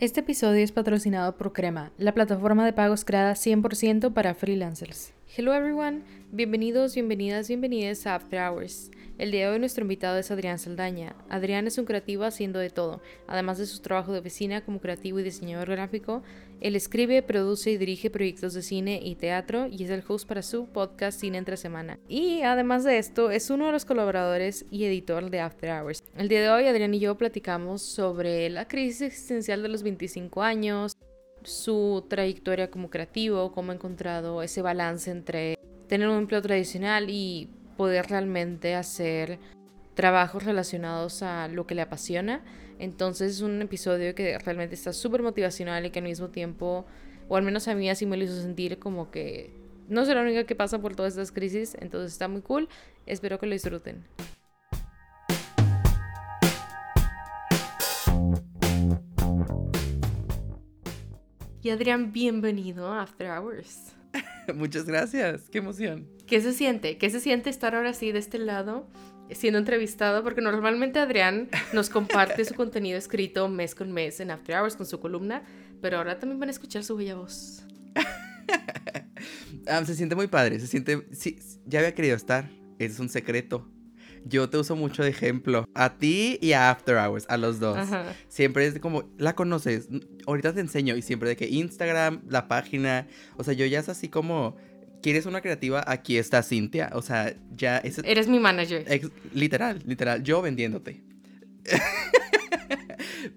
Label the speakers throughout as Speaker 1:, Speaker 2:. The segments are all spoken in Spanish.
Speaker 1: Este episodio es patrocinado por Crema, la plataforma de pagos creada 100% para freelancers. Hello everyone, bienvenidos, bienvenidas, bienvenidas a After Hours. El día de hoy nuestro invitado es Adrián Saldaña. Adrián es un creativo haciendo de todo. Además de su trabajo de oficina como creativo y diseñador gráfico, él escribe, produce y dirige proyectos de cine y teatro y es el host para su podcast Cine entre semana. Y además de esto, es uno de los colaboradores y editor de After Hours. El día de hoy Adrián y yo platicamos sobre la crisis existencial de los 25 años, su trayectoria como creativo, cómo ha encontrado ese balance entre tener un empleo tradicional y poder realmente hacer trabajos relacionados a lo que le apasiona. Entonces es un episodio que realmente está súper motivacional y que al mismo tiempo, o al menos a mí así me lo hizo sentir como que no soy la única que pasa por todas estas crisis, entonces está muy cool. Espero que lo disfruten. Y Adrián, bienvenido a After Hours.
Speaker 2: Muchas gracias, qué emoción.
Speaker 1: ¿Qué se siente? ¿Qué se siente estar ahora sí de este lado siendo entrevistado? Porque normalmente Adrián nos comparte su contenido escrito mes con mes en After Hours con su columna, pero ahora también van a escuchar su bella voz.
Speaker 2: Ah, se siente muy padre, se siente... Sí, ya había querido estar, es un secreto. Yo te uso mucho de ejemplo. A ti y a After Hours, a los dos. Siempre es como, la conoces, ahorita te enseño. Y siempre de que Instagram, la página. O sea, yo ya es así como, ¿quieres una creativa? Aquí está Cintia. O sea, ya es...
Speaker 1: Eres mi manager.
Speaker 2: literal, literal. Yo vendiéndote.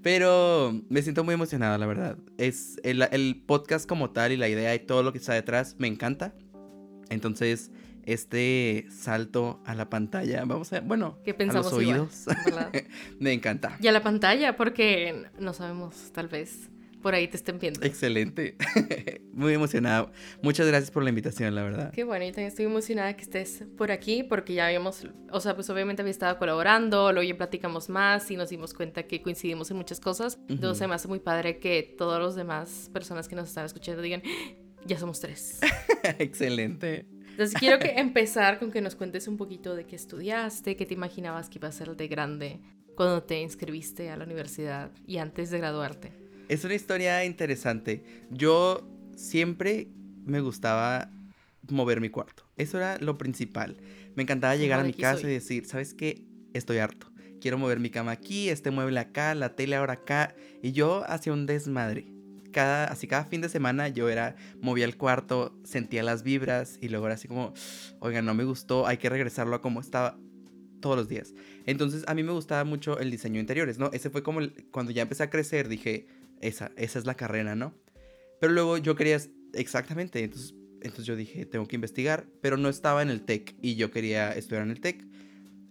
Speaker 2: Pero me siento muy emocionado, la verdad. Es el, el podcast como tal y la idea y todo lo que está detrás me encanta. Entonces, este salto a la pantalla, vamos a, bueno, ¿Qué pensamos a los oídos, me encanta.
Speaker 1: Y a la pantalla, porque no sabemos, tal vez por ahí te estén viendo.
Speaker 2: Excelente, muy emocionado. Muchas gracias por la invitación, la verdad.
Speaker 1: Qué bueno, yo también estoy emocionada que estés por aquí, porque ya habíamos, o sea, pues obviamente había estado colaborando, luego ya platicamos más y nos dimos cuenta que coincidimos en muchas cosas. Entonces me hace muy padre que todos los demás personas que nos están escuchando digan, ¡Ah! ya somos tres.
Speaker 2: Excelente.
Speaker 1: Entonces quiero que empezar con que nos cuentes un poquito de qué estudiaste, qué te imaginabas que iba a ser de grande cuando te inscribiste a la universidad y antes de graduarte.
Speaker 2: Es una historia interesante. Yo siempre me gustaba mover mi cuarto. Eso era lo principal. Me encantaba llegar a mi casa y decir, ¿sabes qué? Estoy harto. Quiero mover mi cama aquí, este mueble acá, la tele ahora acá. Y yo hacía un desmadre cada, así cada fin de semana yo era, movía el cuarto, sentía las vibras y luego era así como, oiga, no me gustó, hay que regresarlo a como estaba todos los días. Entonces a mí me gustaba mucho el diseño de interiores, ¿no? Ese fue como cuando ya empecé a crecer, dije, esa, esa es la carrera, ¿no? Pero luego yo quería, exactamente, entonces, entonces yo dije, tengo que investigar, pero no estaba en el TEC y yo quería estudiar en el TEC.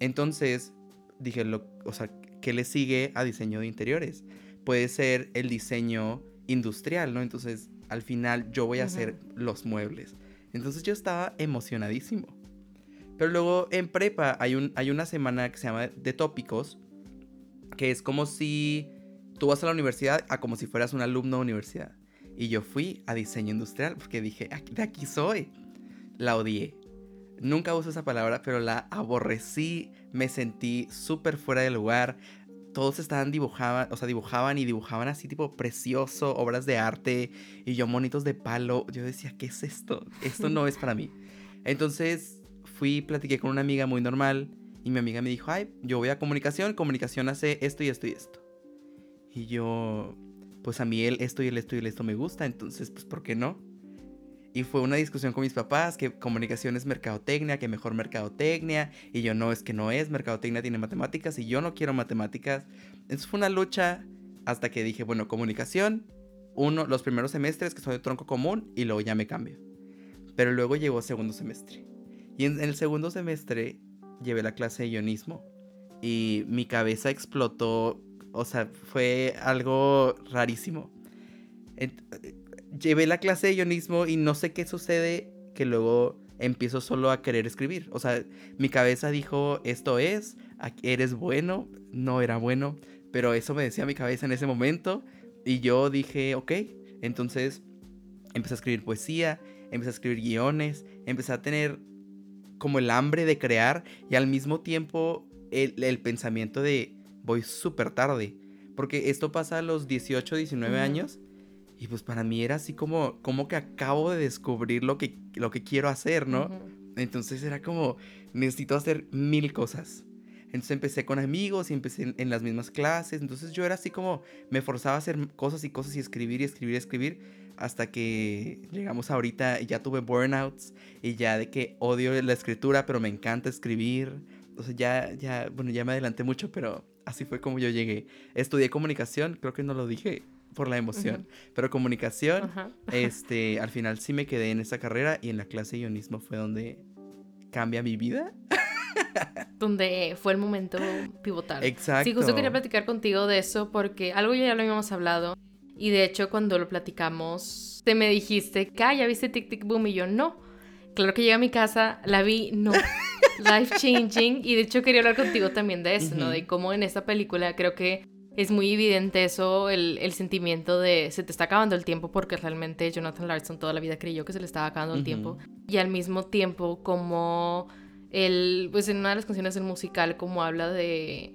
Speaker 2: Entonces dije, lo, o sea, ¿qué le sigue a diseño de interiores? Puede ser el diseño industrial, ¿no? Entonces, al final yo voy a hacer los muebles. Entonces yo estaba emocionadísimo. Pero luego en prepa hay, un, hay una semana que se llama de tópicos, que es como si tú vas a la universidad a como si fueras un alumno de universidad. Y yo fui a diseño industrial porque dije, de aquí soy. La odié. Nunca uso esa palabra, pero la aborrecí, me sentí súper fuera de lugar todos estaban dibujaban, o sea, dibujaban y dibujaban así tipo precioso, obras de arte y yo monitos de palo. Yo decía, ¿qué es esto? Esto no es para mí. Entonces fui, platiqué con una amiga muy normal y mi amiga me dijo, ay, yo voy a comunicación, comunicación hace esto y esto y esto. Y yo, pues a mí el esto y el esto y el esto me gusta, entonces, pues, ¿por qué no? Y fue una discusión con mis papás que comunicación es mercadotecnia, que mejor mercadotecnia. Y yo no, es que no es, mercadotecnia tiene matemáticas y yo no quiero matemáticas. Entonces fue una lucha hasta que dije, bueno, comunicación, uno, los primeros semestres que soy de tronco común y luego ya me cambio. Pero luego llegó segundo semestre. Y en, el segundo semestre llevé la clase de guionismo y mi cabeza explotó. O sea, fue algo rarísimo llevé la clase de guionismo y no sé qué sucede que luego empiezo solo a querer escribir. O sea, mi cabeza dijo, esto es, eres bueno, no era bueno, pero eso me decía mi cabeza en ese momento y yo dije, ok, entonces empecé a escribir poesía, empecé a escribir guiones, empecé a tener como el hambre de crear y al mismo tiempo el, el pensamiento de voy súper tarde porque esto pasa a los 18, 19 años. Y pues para mí era así como, como que acabo de descubrir lo que, lo que quiero hacer, ¿no? Entonces era como, necesito hacer mil cosas. Entonces empecé con amigos y empecé en, las mismas clases. Entonces yo era así como, me forzaba a hacer cosas y cosas y escribir y escribir y escribir. Hasta que llegamos ahorita y ya tuve burnouts y ya de que odio la escritura, pero me encanta escribir. O sea, ya, ya, bueno, ya me adelanté mucho, pero así fue como yo llegué. Estudié comunicación, creo que no lo dije por la emoción, pero comunicación, este, al final sí me quedé en esa carrera y en la clase de guionismo fue donde cambia mi vida.
Speaker 1: donde fue el momento pivotal.
Speaker 2: Exacto.
Speaker 1: Sí, justo quería platicar contigo de eso porque algo ya lo habíamos hablado y de hecho cuando lo platicamos te me dijiste que ah, ya viste Tic Tic Boom y yo no. Claro que llegué a mi casa, la vi, no. Life changing y de hecho quería hablar contigo también de eso, ¿no? De cómo en esta película creo que es muy evidente eso, el, el, sentimiento de se te está acabando el tiempo porque realmente Jonathan Larson toda la vida creyó que se le estaba acabando el tiempo. Y al mismo tiempo como el, pues en una de las canciones del musical como habla de,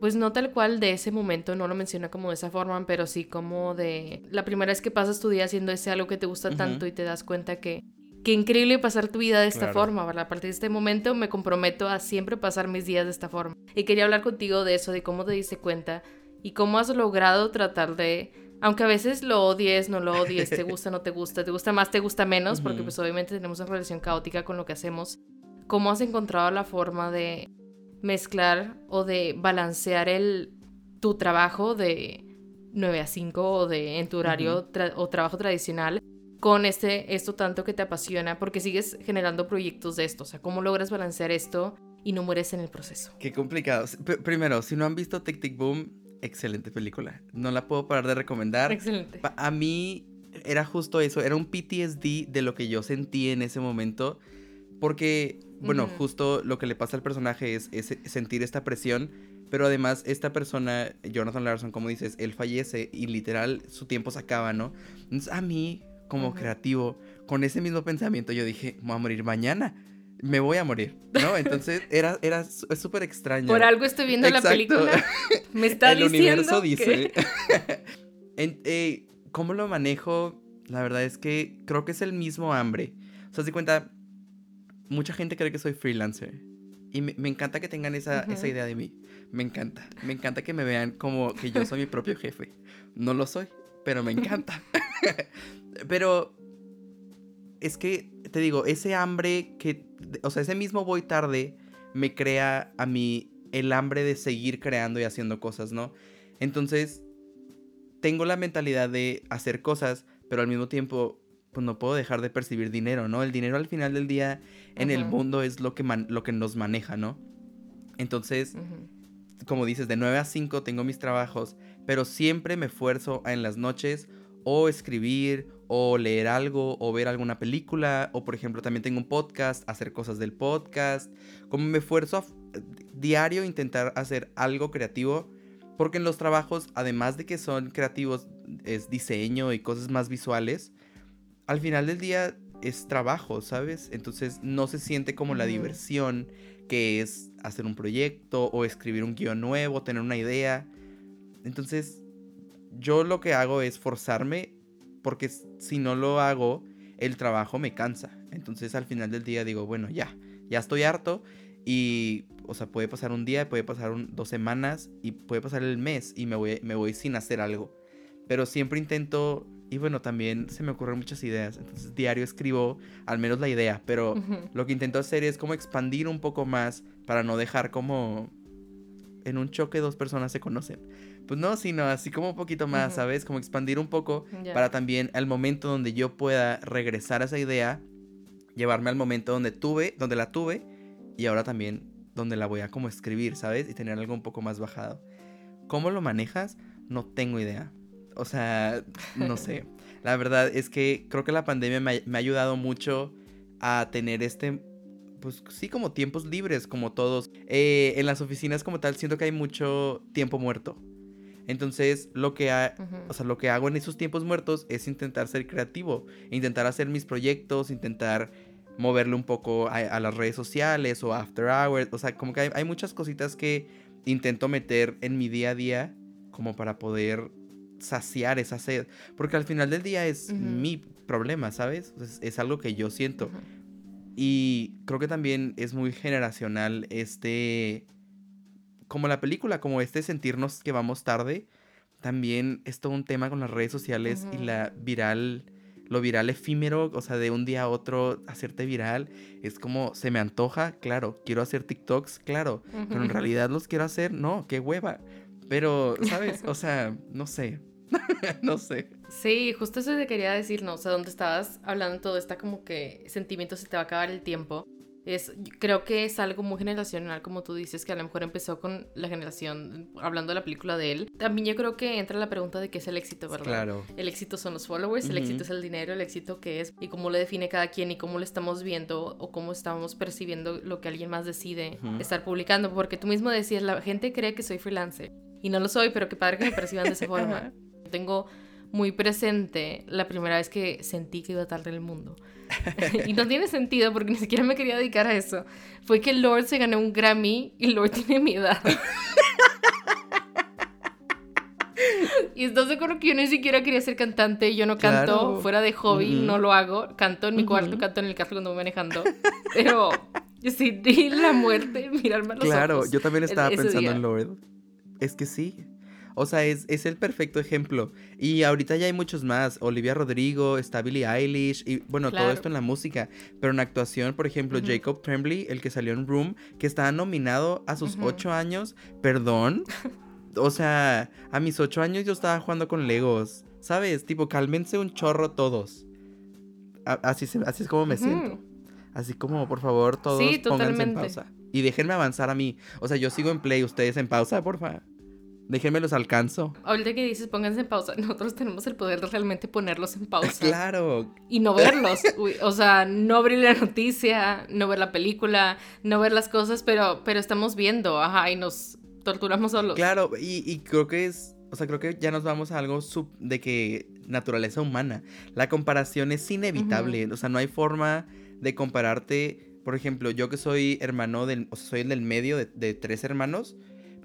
Speaker 1: pues no tal cual de ese momento, no lo menciona como de esa forma, pero sí como de la primera vez que pasas tu día haciendo ese algo que te gusta tanto y te das cuenta que qué increíble pasar tu vida de esta forma, ¿verdad? A partir de este momento me comprometo a siempre pasar mis días de esta forma. Y quería hablar contigo de eso, de cómo te diste cuenta y cómo has logrado tratar de, aunque a veces lo odies, no lo odies, te gusta, no te gusta, te gusta más, te gusta menos, porque pues obviamente tenemos una relación caótica con lo que hacemos, cómo has encontrado la forma de mezclar o de balancear el, tu trabajo de 9 a 5 o de en tu horario o trabajo tradicional con este, esto tanto que te apasiona, porque sigues generando proyectos de esto. O sea, ¿cómo logras balancear esto y no mueres en el proceso?
Speaker 2: Qué complicado. primero, si no han visto Tic Tic Boom, excelente película. No la puedo parar de recomendar.
Speaker 1: Excelente.
Speaker 2: A mí era justo eso, era un PTSD de lo que yo sentí en ese momento, porque, bueno, justo lo que le pasa al personaje es, es sentir esta presión pero además, esta persona, Jonathan Larson, como dices, él fallece y literal su tiempo se acaba, ¿no? Entonces, a mí, como creativo, con ese mismo pensamiento yo dije, voy a morir mañana. Me voy a morir, ¿no? Entonces era, era súper extraño.
Speaker 1: Por algo estoy viendo la película. Me está
Speaker 2: El universo dice. Eh, ¿Cómo lo manejo? La verdad es que creo que es el mismo hambre. O sea, se cuenta, mucha gente cree que soy freelancer. Y me, encanta que tengan esa, esa idea de mí. Me encanta. Me encanta que me vean como que yo soy mi propio jefe. No lo soy, pero me encanta. Pero es que, te digo, ese hambre que, o sea, ese mismo voy tarde me crea a mí el hambre de seguir creando y haciendo cosas, ¿no? Entonces, tengo la mentalidad de hacer cosas, pero al mismo tiempo, pues no puedo dejar de percibir dinero, ¿no? El dinero al final del día en el mundo es lo que, lo que nos maneja, ¿no? Entonces, como dices, de 9 a 5 tengo mis trabajos, pero siempre me esfuerzo en las noches o escribir o leer algo o ver alguna película o por ejemplo también tengo un podcast, hacer cosas del podcast, como me esfuerzo a diario intentar hacer algo creativo porque en los trabajos además de que son creativos es diseño y cosas más visuales, al final del día es trabajo, ¿sabes? Entonces no se siente como la diversión que es hacer un proyecto o escribir un guion nuevo, tener una idea. Entonces yo lo que hago es forzarme porque si no lo hago, el trabajo me cansa. Entonces al final del día digo, bueno, ya, ya estoy harto y, o sea, puede pasar un día, puede pasar dos semanas y puede pasar el mes y me voy, me voy sin hacer algo. Pero siempre intento, y bueno, también se me ocurren muchas ideas. Entonces diario escribo al menos la idea, pero lo que intento hacer es como expandir un poco más para no dejar como en un choque dos personas se conocen. Pues no, sino así como un poquito más, ¿sabes? Como expandir un poco para también al momento donde yo pueda regresar a esa idea, llevarme al momento donde tuve, donde la tuve y ahora también donde la voy a como escribir, ¿sabes? Y tener algo un poco más bajado. ¿Cómo lo manejas? No tengo idea. O sea, no sé. La verdad es que creo que la pandemia me ha ayudado mucho a tener este pues sí, como tiempos libres, como todos. Eh, en las oficinas como tal, siento que hay mucho tiempo muerto. Entonces, lo que, o sea, lo que hago en esos tiempos muertos es intentar ser creativo, intentar hacer mis proyectos, intentar moverle un poco a, las redes sociales o after hours. O sea, como que hay, muchas cositas que intento meter en mi día a día como para poder saciar esa sed. Porque al final del día es mi problema, ¿sabes? Es, algo que yo siento. Y creo que también es muy generacional este... Como la película, como este sentirnos que vamos tarde. También es todo un tema con las redes sociales y la viral lo viral efímero, o sea, de un día a otro hacerte viral, es como, se me antoja, claro, quiero hacer TikToks, claro, pero en realidad los quiero hacer, no, qué hueva. Pero, ¿sabes? O sea, no sé. no sé.
Speaker 1: Sí, justo eso te quería decir, ¿no? O sea, donde estabas hablando todo está como que sentimiento se te va a acabar el tiempo. Es, creo que es algo muy generacional, como tú dices, que a lo mejor empezó con la generación, hablando de la película de él. También yo creo que entra la pregunta de qué es el éxito, ¿verdad? Claro. El éxito son los followers, el éxito es el dinero, el éxito qué es y cómo lo define cada quien y cómo lo estamos viendo o cómo estamos percibiendo lo que alguien más decide estar publicando. Porque tú mismo decías, la gente cree que soy freelancer y no lo soy, pero qué padre que me perciban de esa forma. Tengo muy presente la primera vez que sentí que iba a tardar el mundo. y no tiene sentido porque ni siquiera me quería dedicar a eso. Fue que Lord se ganó un Grammy y Lord tiene mi edad. y estás de acuerdo que yo ni siquiera quería ser cantante, yo no canto fuera de hobby, no lo hago. Canto en mi cuarto, canto en el carro cuando voy manejando. Pero sentí la muerte mirarme a los
Speaker 2: Claro, yo también estaba pensando en Lord. Es que sí. O sea, es, el perfecto ejemplo. Y ahorita ya hay muchos más. Olivia Rodrigo, está Billie Eilish, y bueno, todo esto en la música. Pero en actuación, por ejemplo, Jacob Tremblay, el que salió en Room, que estaba nominado a sus ocho años. Perdón. o sea, a mis ocho años yo estaba jugando con Legos. ¿Sabes? Tipo, cálmense un chorro todos. así, así es como me siento. Así como, por favor, todos pónganse en pausa. Y déjenme avanzar a mí. O sea, yo sigo en play, ustedes en pausa, porfa. Déjenme los alcanzo.
Speaker 1: Ahorita que dices pónganse en pausa, nosotros tenemos el poder de realmente ponerlos en pausa.
Speaker 2: claro.
Speaker 1: Y no verlos. o sea, no abrir la noticia, no ver la película, no ver las cosas, pero, pero estamos viendo, ajá, y nos torturamos solos.
Speaker 2: Claro, y, creo que es, o sea, creo que ya nos vamos a algo sub de que naturaleza humana. La comparación es inevitable, o sea, no hay forma de compararte. Por ejemplo, yo que soy hermano del, o sea, soy el del medio de, de tres hermanos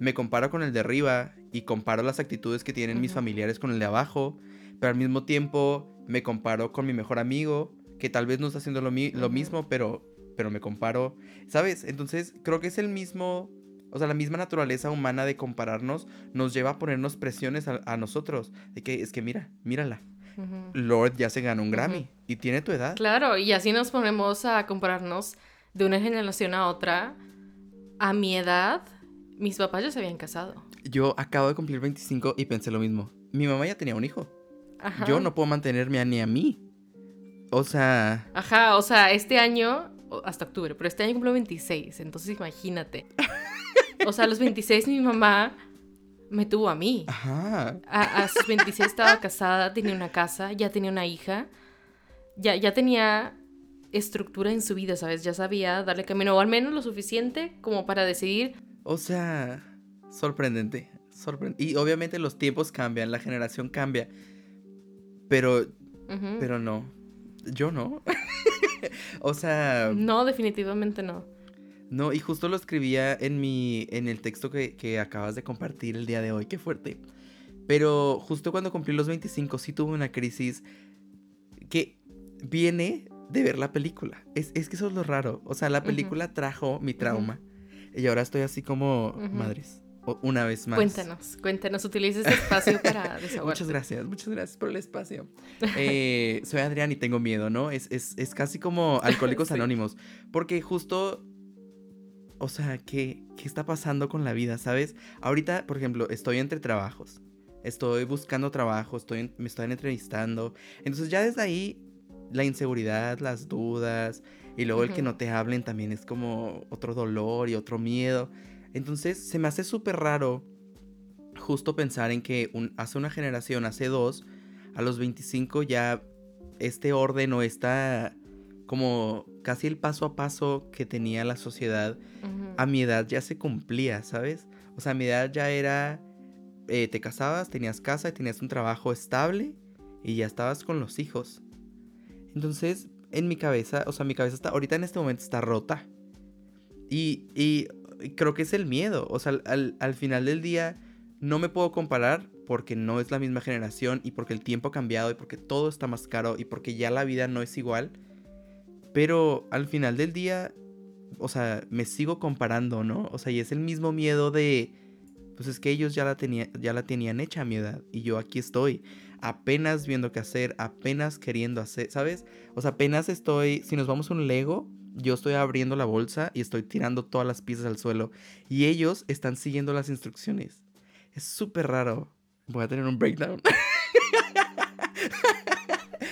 Speaker 2: me comparo con el de arriba y comparo las actitudes que tienen mis familiares con el de abajo, pero al mismo tiempo me comparo con mi mejor amigo, que tal vez no está haciendo lo, lo mismo, pero, pero me comparo, ¿sabes? Entonces creo que es el mismo, o sea, la misma naturaleza humana de compararnos nos lleva a ponernos presiones a, nosotros, de que es que mira, mírala. Lord ya se ganó un Grammy y tiene tu edad.
Speaker 1: Claro, y así nos ponemos a compararnos de una generación a otra. A mi edad, mis papás ya se habían casado.
Speaker 2: Yo acabo de cumplir 25 y pensé lo mismo. Mi mamá ya tenía un hijo. Yo no puedo mantenerme ni a mí. O sea...
Speaker 1: Ajá, o sea, este año, hasta octubre, pero este año cumplo 26, entonces imagínate. o sea, a los 26 mi mamá me tuvo a mí. Ajá. A, sus 26 estaba casada, tenía una casa, ya tenía una hija, ya, ya tenía estructura en su vida, ¿sabes? Ya sabía darle camino, o al menos lo suficiente como para decidir
Speaker 2: o sea, sorprendente. y obviamente los tiempos cambian, la generación cambia. Pero, pero no. Yo no. o sea.
Speaker 1: No, definitivamente no.
Speaker 2: No, y justo lo escribía en mi. en el texto que, que acabas de compartir el día de hoy. Qué fuerte. Pero justo cuando cumplí los 25 sí tuve una crisis que viene de ver la película. Es, es que eso es lo raro. O sea, la película trajo mi trauma. Y ahora estoy así como madres. Una vez más.
Speaker 1: Cuéntanos, cuéntanos, utiliza este espacio para
Speaker 2: desahogarte. muchas gracias, muchas gracias por el espacio. Eh, soy Adrián y tengo miedo, ¿no? Es, casi como Alcohólicos Anónimos. Porque justo o sea, ¿qué, ¿qué, está pasando con la vida, sabes? Ahorita, por ejemplo, estoy entre trabajos. Estoy buscando trabajo, estoy, me estoy entrevistando. Entonces ya desde ahí, la inseguridad, las dudas, y luego el que no te hablen también es como otro dolor y otro miedo. Entonces se me hace súper raro justo pensar en que hace una generación, hace dos, a los 25 ya este orden o esta como casi el paso a paso que tenía la sociedad, a mi edad ya se cumplía, ¿sabes? O sea, a mi edad ya era, eh, te casabas, tenías casa tenías un trabajo estable y ya estabas con los hijos. Entonces, en mi cabeza, o sea, mi cabeza está, ahorita en este momento está rota. Y, y creo que es el miedo, o sea, al, final del día, no me puedo comparar porque no es la misma generación y porque el tiempo ha cambiado y porque todo está más caro y porque ya la vida no es igual. Pero al final del día, o sea, me sigo comparando, ¿no? O sea, y es el mismo miedo de, pues es que ellos ya la, tenía, ya la tenían hecha a mi edad y yo aquí estoy, apenas viendo qué hacer, apenas queriendo hacer, ¿sabes? O sea, apenas estoy, si nos vamos a un Lego, yo estoy abriendo la bolsa y estoy tirando todas las piezas al suelo y ellos están siguiendo las instrucciones. Es súper raro. Voy a tener un breakdown.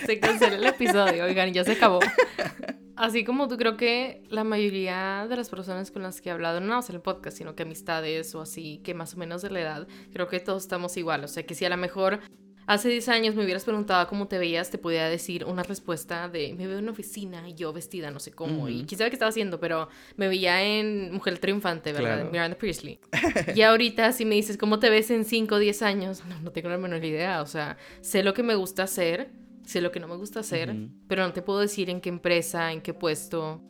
Speaker 1: Se cancela el episodio, oigan, ya se acabó. Así como tú creo que la mayoría de las personas con las que he hablado, no en el podcast, sino que amistades o así, que más o menos de la edad, creo que todos estamos igual. O sea, que si a lo mejor hace 10 años me hubieras preguntado cómo te veías, te podía decir una respuesta de me veo en una oficina y yo vestida no sé cómo. Y quién sabe qué estaba haciendo, pero me veía en Mujer Triunfante, ¿verdad? Miranda Priestley. y ahorita si me dices cómo te ves en 5 o 10 años, no, no tengo la menor idea. O sea, sé lo que me gusta hacer, sé lo que no me gusta hacer, pero no te puedo decir en qué empresa, en qué puesto.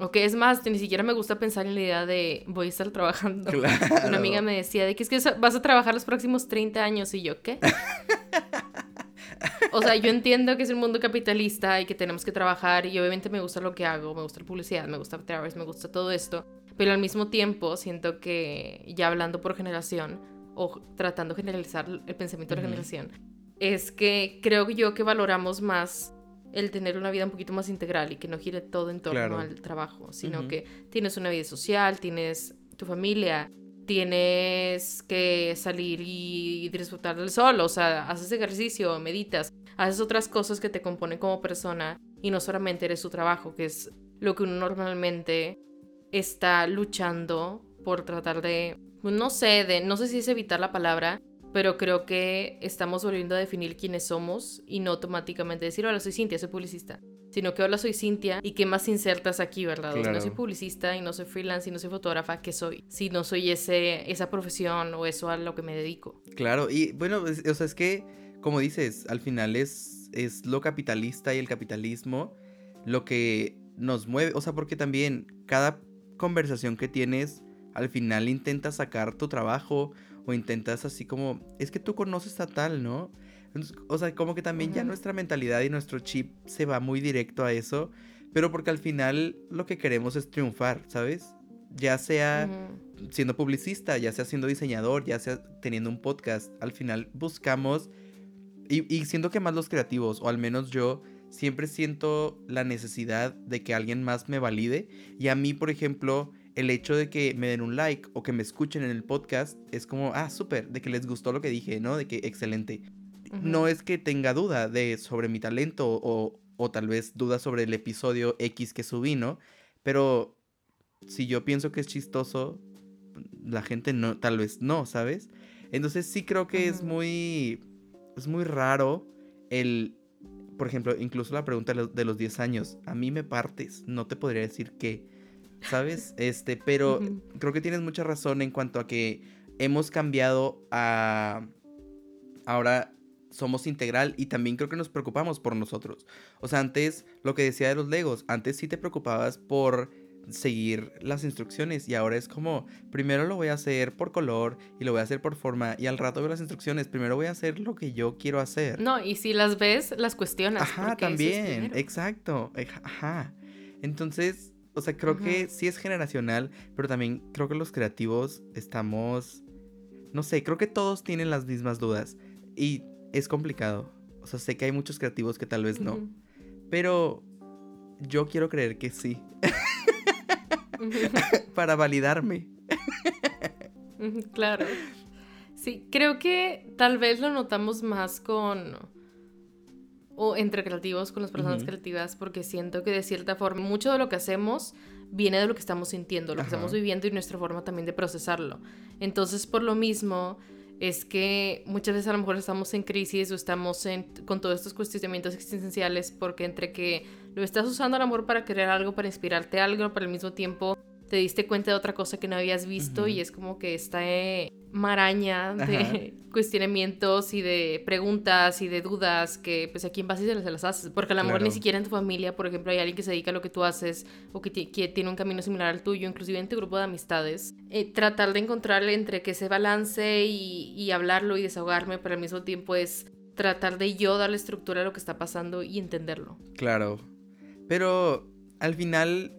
Speaker 1: O que es más, ni siquiera me gusta pensar en la idea de voy a estar trabajando. Una amiga me decía de que es que vas a trabajar los próximos 30 años y yo, ¿qué? o sea, yo entiendo que es un mundo capitalista y que tenemos que trabajar y obviamente me gusta lo que hago, me gusta la publicidad, me gusta Travis, me gusta todo esto, pero al mismo tiempo siento que ya hablando por generación o tratando de generalizar el pensamiento de la generación, es que creo yo que valoramos más el tener una vida un poquito más integral y que no gire todo en torno al trabajo, sino que tienes una vida social, tienes tu familia, tienes que salir y disfrutar del sol, o sea, haces ejercicio, meditas, haces otras cosas que te componen como persona y no solamente eres tu trabajo, que es lo que uno normalmente está luchando por tratar de, no sé, de, no sé si es evitar la palabra, pero creo que estamos volviendo a definir quiénes somos y no automáticamente decir, hola, soy Cintia, soy publicista, sino que hola, soy Cintia y qué más insertas aquí, ¿verdad? no soy publicista y no soy freelance y no soy fotógrafa, ¿qué soy? Si no soy ese, esa profesión o eso a lo que me dedico.
Speaker 2: Claro, y bueno, o sea, es que, como dices, al final es, es lo capitalista y el capitalismo lo que nos mueve, o sea, porque también cada conversación que tienes, al final intenta sacar tu trabajo o intentas así como, es que tú conoces a tal, ¿no? O sea, como que también ya nuestra mentalidad y nuestro chip se va muy directo a eso, pero porque al final lo que queremos es triunfar, ¿sabes? Ya sea siendo publicista, ya sea siendo diseñador, ya sea teniendo un podcast, al final buscamos, y, y siento que más los creativos, o al menos yo, siempre siento la necesidad de que alguien más me valide, y a mí, por ejemplo, el hecho de que me den un like o que me escuchen en el podcast es como, ah, súper, de que les gustó lo que dije, ¿no? De que excelente. No es que tenga duda de sobre mi talento o, o tal vez duda sobre el episodio X que subí, ¿no? Pero si yo pienso que es chistoso, la gente no, tal vez no, ¿sabes? Entonces sí creo que es muy, es muy raro el, por ejemplo, incluso la pregunta de los 10 años, a mí me partes, no te podría decir que ¿sabes? Este, pero creo que tienes mucha razón en cuanto a que hemos cambiado a... Ahora somos integral y también creo que nos preocupamos por nosotros. O sea, antes, lo que decía de los Legos, antes sí te preocupabas por seguir las instrucciones y ahora es como, primero lo voy a hacer por color y lo voy a hacer por forma y al rato veo las instrucciones, primero voy a hacer lo que yo quiero hacer.
Speaker 1: No, y si las ves, las cuestionas.
Speaker 2: Ajá, también, exacto, ajá. Entonces, o sea, creo que sí es generacional, pero también creo que los creativos estamos, no sé, creo que todos tienen las mismas dudas y es complicado. O sea, sé que hay muchos creativos que tal vez no, pero yo quiero creer que sí. Para validarme.
Speaker 1: claro. Sí, creo que tal vez lo notamos más con o entre creativos con las personas creativas porque siento que de cierta forma mucho de lo que hacemos viene de lo que estamos sintiendo, lo que estamos viviendo y nuestra forma también de procesarlo. Entonces, por lo mismo, es que muchas veces a lo mejor estamos en crisis o estamos con todos estos cuestionamientos existenciales porque entre que lo estás usando al amor para crear algo, para inspirarte algo, pero al mismo tiempo te diste cuenta de otra cosa que no habías visto y es como que está, eh, maraña de cuestionamientos y de preguntas y de dudas que pues a quién vas y se las haces. Porque a lo mejor ni siquiera en tu familia, por ejemplo, hay alguien que se dedica a lo que tú haces o que, tiene un camino similar al tuyo, inclusive en tu grupo de amistades. Eh, tratar de encontrar entre que se balance y, y hablarlo y desahogarme, pero al mismo tiempo es tratar de yo darle estructura a lo que está pasando y entenderlo.
Speaker 2: Claro. Pero al final,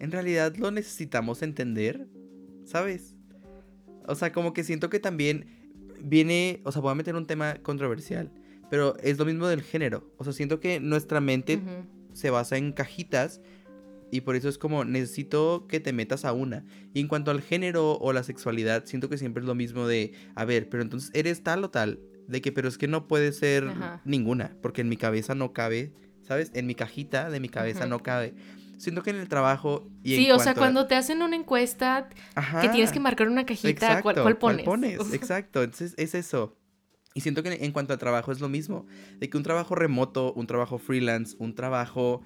Speaker 2: en realidad lo necesitamos entender, ¿sabes? O sea, como que siento que también viene, o sea, voy a meter un tema controversial, pero es lo mismo del género. O sea, siento que nuestra mente se basa en cajitas y por eso es como necesito que te metas a una. Y en cuanto al género o la sexualidad, siento que siempre es lo mismo de, a ver, pero entonces eres tal o tal, de que pero es que no puede ser ninguna, porque en mi cabeza no cabe, ¿sabes? En mi cajita de mi cabeza no cabe siento que en el trabajo
Speaker 1: y Sí, o sea, cuando te hacen una encuesta que tienes que marcar una cajita, ¿cuál, pones? ¿cuál pones?
Speaker 2: Exacto, entonces es eso. Y siento que en cuanto al trabajo es lo mismo, de que un trabajo remoto, un trabajo freelance, un trabajo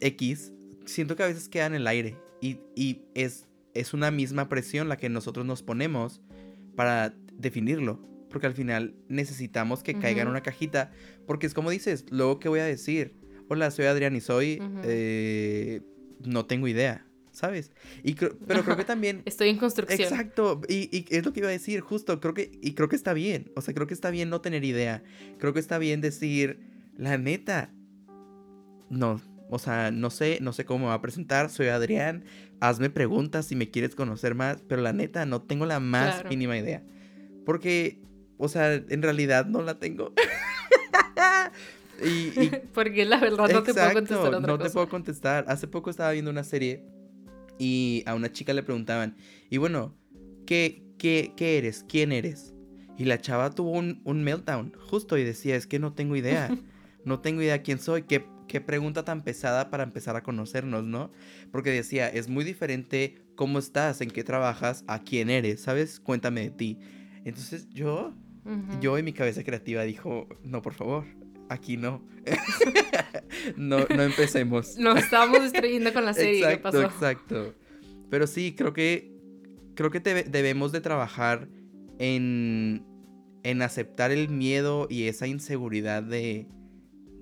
Speaker 2: X, siento que a veces queda en el aire y, es, es una misma presión la que nosotros nos ponemos para definirlo. Porque al final necesitamos que caiga en una cajita. Porque es como dices, luego qué voy a decir hola, soy Adrián y soy, eh, no tengo idea, ¿sabes? Y pero creo que también...
Speaker 1: Estoy en construcción.
Speaker 2: Exacto, y, es lo que iba a decir, justo, creo que, y creo que está bien, o sea, creo que está bien no tener idea, creo que está bien decir, la neta, no, o sea, no sé, no sé cómo me va a presentar, soy Adrián, hazme preguntas si me quieres conocer más, pero la neta, no tengo la más mínima idea, porque, o sea, en realidad no la tengo.
Speaker 1: Y, Porque la verdad no te puedo contestar
Speaker 2: no te puedo contestar. Hace poco estaba viendo una serie y a una chica le preguntaban, y bueno, ¿qué, qué, qué eres? ¿Quién eres? Y la chava tuvo un, un, meltdown justo y decía, es que no tengo idea. No tengo idea quién soy. ¿Qué, qué pregunta tan pesada para empezar a conocernos, ¿no? Porque decía, es muy diferente cómo estás, en qué trabajas, a quién eres, ¿sabes? Cuéntame de ti. Entonces yo, yo en mi cabeza creativa dijo, no, por favor, aquí no. no, no empecemos.
Speaker 1: Nos estábamos distrayendo con la serie.
Speaker 2: Exacto,
Speaker 1: ¿Qué pasó?
Speaker 2: exacto. Pero sí, creo que creo que debemos de trabajar en, en aceptar el miedo y esa inseguridad de,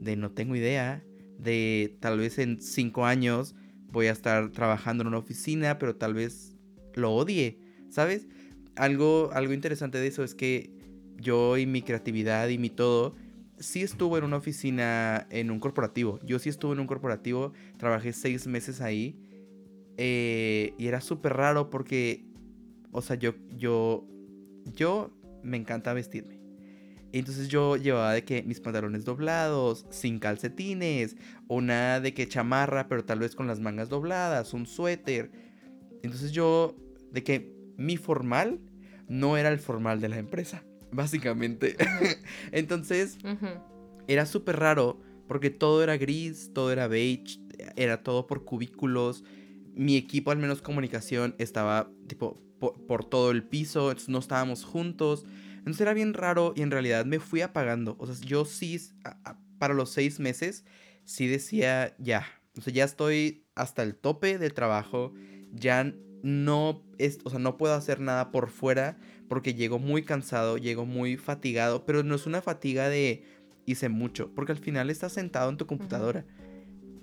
Speaker 2: de no tengo idea, de tal vez en cinco años voy a estar trabajando en una oficina, pero tal vez lo odie, ¿sabes? Algo, algo interesante de eso es que yo y mi creatividad y mi todo sí estuvo en una oficina, en un corporativo. Yo sí estuve en un corporativo, trabajé seis meses ahí. Eh, y era súper raro porque, o sea, yo, yo, yo me encanta vestirme. Entonces yo llevaba de que mis pantalones doblados, sin calcetines, una de que chamarra, pero tal vez con las mangas dobladas, un suéter. Entonces yo, de que mi formal no era el formal de la empresa básicamente. Entonces, era súper raro porque todo era gris, todo era beige, era todo por cubículos. Mi equipo, al menos comunicación, estaba tipo por, todo el piso, entonces no estábamos juntos. Entonces era bien raro y en realidad me fui apagando. O sea, yo sí, para los seis meses, sí decía, ya, o sea, ya estoy hasta el tope del trabajo, ya no, es, o sea, no puedo hacer nada por fuera porque llego muy cansado, llego muy fatigado, pero no es una fatiga de hice mucho, porque al final estás sentado en tu computadora.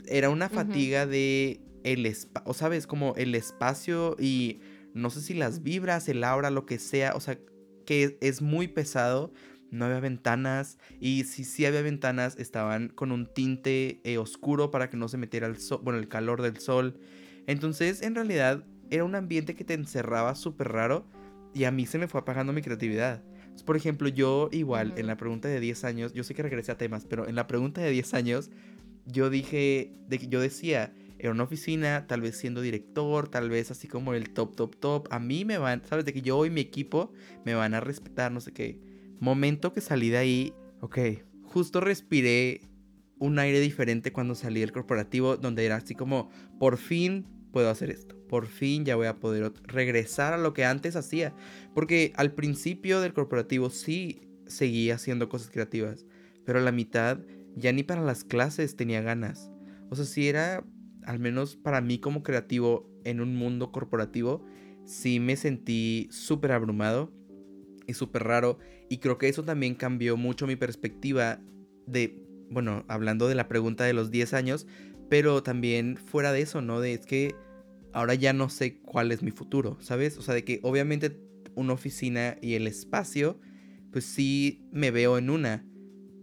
Speaker 2: Era una fatiga de el espacio, o sabes, como el espacio y no sé si las vibras, el aura, lo que sea, o sea, que es muy pesado. No había ventanas y si sí había ventanas estaban con un tinte eh, oscuro para que no se metiera el sol, bueno, el calor del sol. Entonces, en realidad, era un ambiente que te encerraba súper raro y a mí se me fue apagando mi creatividad. por ejemplo, yo igual, en la pregunta de 10 años, yo sé que regresé a temas, pero en la pregunta de 10 años, yo dije, de, yo decía, en una oficina, tal vez siendo director, tal vez así como el top, top, top, a mí me van, ¿sabes? De que yo y mi equipo me van a respetar, no sé qué. Momento que salí de ahí, ok, justo respiré un aire diferente cuando salí del corporativo, donde era así como, por fin puedo hacer esto por fin ya voy a poder regresar a lo que antes hacía. Porque al principio del corporativo sí seguía haciendo cosas creativas, pero a la mitad ya ni para las clases tenía ganas. O sea, si era, al menos para mí como creativo en un mundo corporativo, sí me sentí súper abrumado y súper raro. Y creo que eso también cambió mucho mi perspectiva de, bueno, hablando de la pregunta de los 10 años, pero también fuera de eso, ¿no? De es que ahora ya no sé cuál es mi futuro, ¿sabes? O sea, de que obviamente una oficina y el espacio, pues sí me veo en una,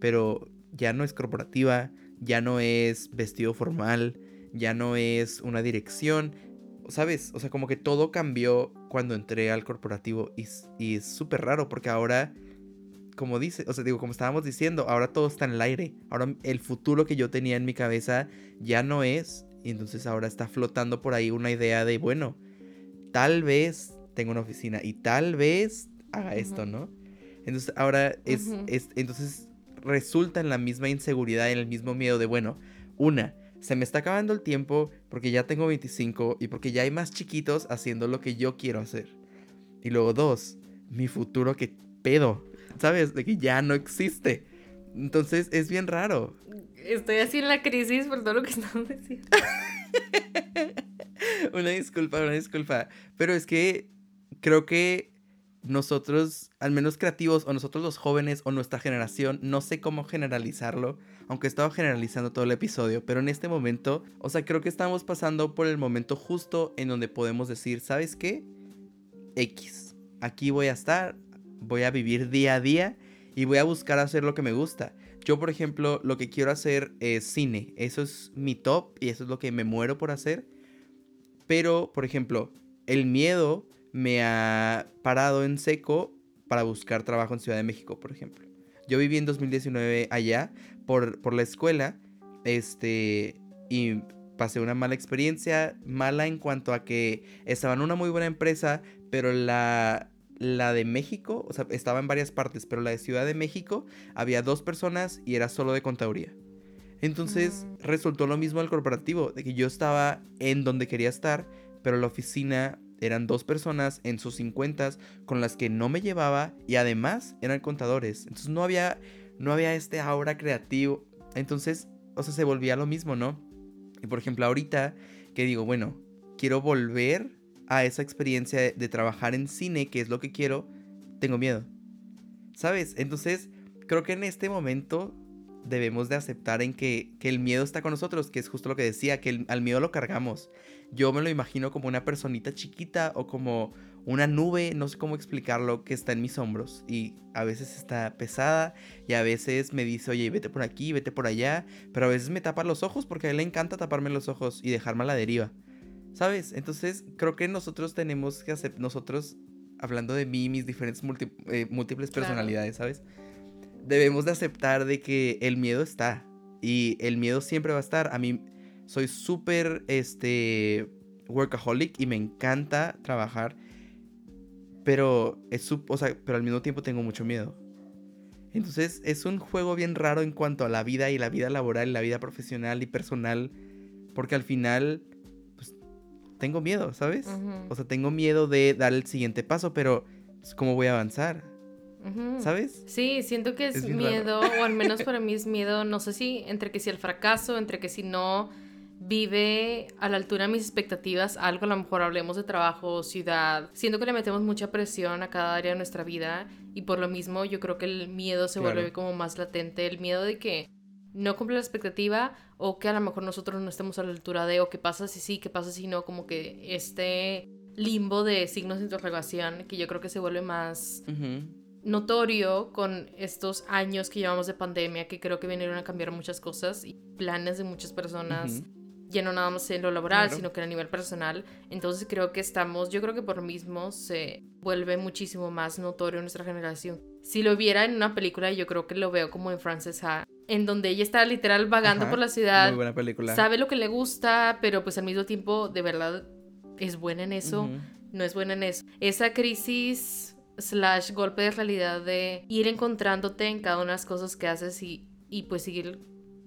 Speaker 2: pero ya no es corporativa, ya no es vestido formal, ya no es una dirección, ¿sabes? O sea, como que todo cambió cuando entré al corporativo y, y es súper raro porque ahora, como dice, o sea, digo, como estábamos diciendo, ahora todo está en el aire. Ahora el futuro que yo tenía en mi cabeza ya no es y entonces ahora está flotando por ahí una idea de, bueno, tal vez tengo una oficina y tal vez haga esto, ¿no? Entonces ahora es, es, entonces resulta en la misma inseguridad, en el mismo miedo de, bueno, una, se me está acabando el tiempo porque ya tengo 25 y porque ya hay más chiquitos haciendo lo que yo quiero hacer. Y luego dos, mi futuro que pedo, ¿sabes? De que ya no existe. Entonces es bien raro.
Speaker 1: Estoy así en la crisis por todo lo que estamos diciendo.
Speaker 2: una disculpa, una disculpa. Pero es que creo que nosotros, al menos creativos, o nosotros los jóvenes, o nuestra generación, no sé cómo generalizarlo, aunque he estado generalizando todo el episodio, pero en este momento, o sea, creo que estamos pasando por el momento justo en donde podemos decir, ¿sabes qué? X, aquí voy a estar, voy a vivir día a día y voy a buscar hacer lo que me gusta. Yo, por ejemplo, lo que quiero hacer es cine, eso es mi top y eso es lo que me muero por hacer. Pero, por ejemplo, el miedo me ha parado en seco para buscar trabajo en Ciudad de México, por ejemplo. Yo viví en 2019 allá por, por la escuela, este, y pasé una mala experiencia, mala en cuanto a que estaba en una muy buena empresa, pero la, la de México, o sea, estaba en varias partes, pero la de Ciudad de México había dos personas y era solo de contaduría. Entonces mm. resultó lo mismo al corporativo, de que yo estaba en donde quería estar, pero la oficina eran dos personas en sus 50 con las que no me llevaba y además eran contadores. Entonces no había, no había este aura creativo. Entonces, o sea, se volvía lo mismo, ¿no? Y por ejemplo, ahorita que digo, bueno, quiero volver a esa experiencia de, trabajar en cine, que es lo que quiero, tengo miedo. ¿Sabes? Entonces, creo que en este momento debemos de aceptar en que, el miedo está con nosotros, que es justo lo que decía, que al miedo lo cargamos yo me lo imagino como una personita chiquita o como una nube, no sé cómo explicarlo, que está en mis hombros y a veces está pesada y a veces me dice, oye, vete por aquí, vete por allá, pero a veces me tapa los ojos porque a él le encanta taparme los ojos y dejarme a la deriva, ¿sabes? Entonces creo que nosotros tenemos que hacer, nosotros, hablando de mí, mis diferentes eh, múltiples personalidades, ¿sabes? Debemos de aceptar de que el miedo está y el miedo siempre va a estar. A mí soy súper este, workaholic y me encanta trabajar. Pero, es, o sea, pero al mismo tiempo tengo mucho miedo. Entonces es un juego bien raro en cuanto a la vida y la vida laboral, la vida profesional y personal. Porque al final, tengo miedo, ¿sabes? O sea, tengo miedo de dar el siguiente paso, pero pues, ¿cómo voy a avanzar? ¿Sabes?
Speaker 1: Sí, siento que es, miedo, o al menos para mí es miedo, no sé si entre que si el fracaso, entre que si no vive a la altura de mis expectativas, algo a lo mejor hablemos de trabajo, ciudad. Siento que le metemos mucha presión a cada área de nuestra vida y por lo mismo yo creo que el miedo se vuelve como más latente, el miedo de que no cumple la expectativa o que a lo mejor nosotros no estemos a la altura de o qué pasa si sí, qué pasa si no, como que este limbo de signos de interrogación que yo creo que se vuelve más notorio con estos años que llevamos de pandemia que creo que vinieron a cambiar muchas cosas y planes de muchas personas ya no nada más en lo laboral, sino que a nivel personal. Entonces creo que estamos, yo creo que por mismo se vuelve muchísimo más notorio en nuestra generación. Si lo viera en una película, yo creo que lo veo como en Frances Ha, en donde ella está literal vagando por la ciudad.
Speaker 2: Muy buena película.
Speaker 1: Sabe lo que le gusta, pero pues al mismo tiempo de verdad es buena en eso, no es buena en eso. Esa crisis slash golpe de realidad de ir encontrándote en cada una de las cosas que haces y, y pues seguir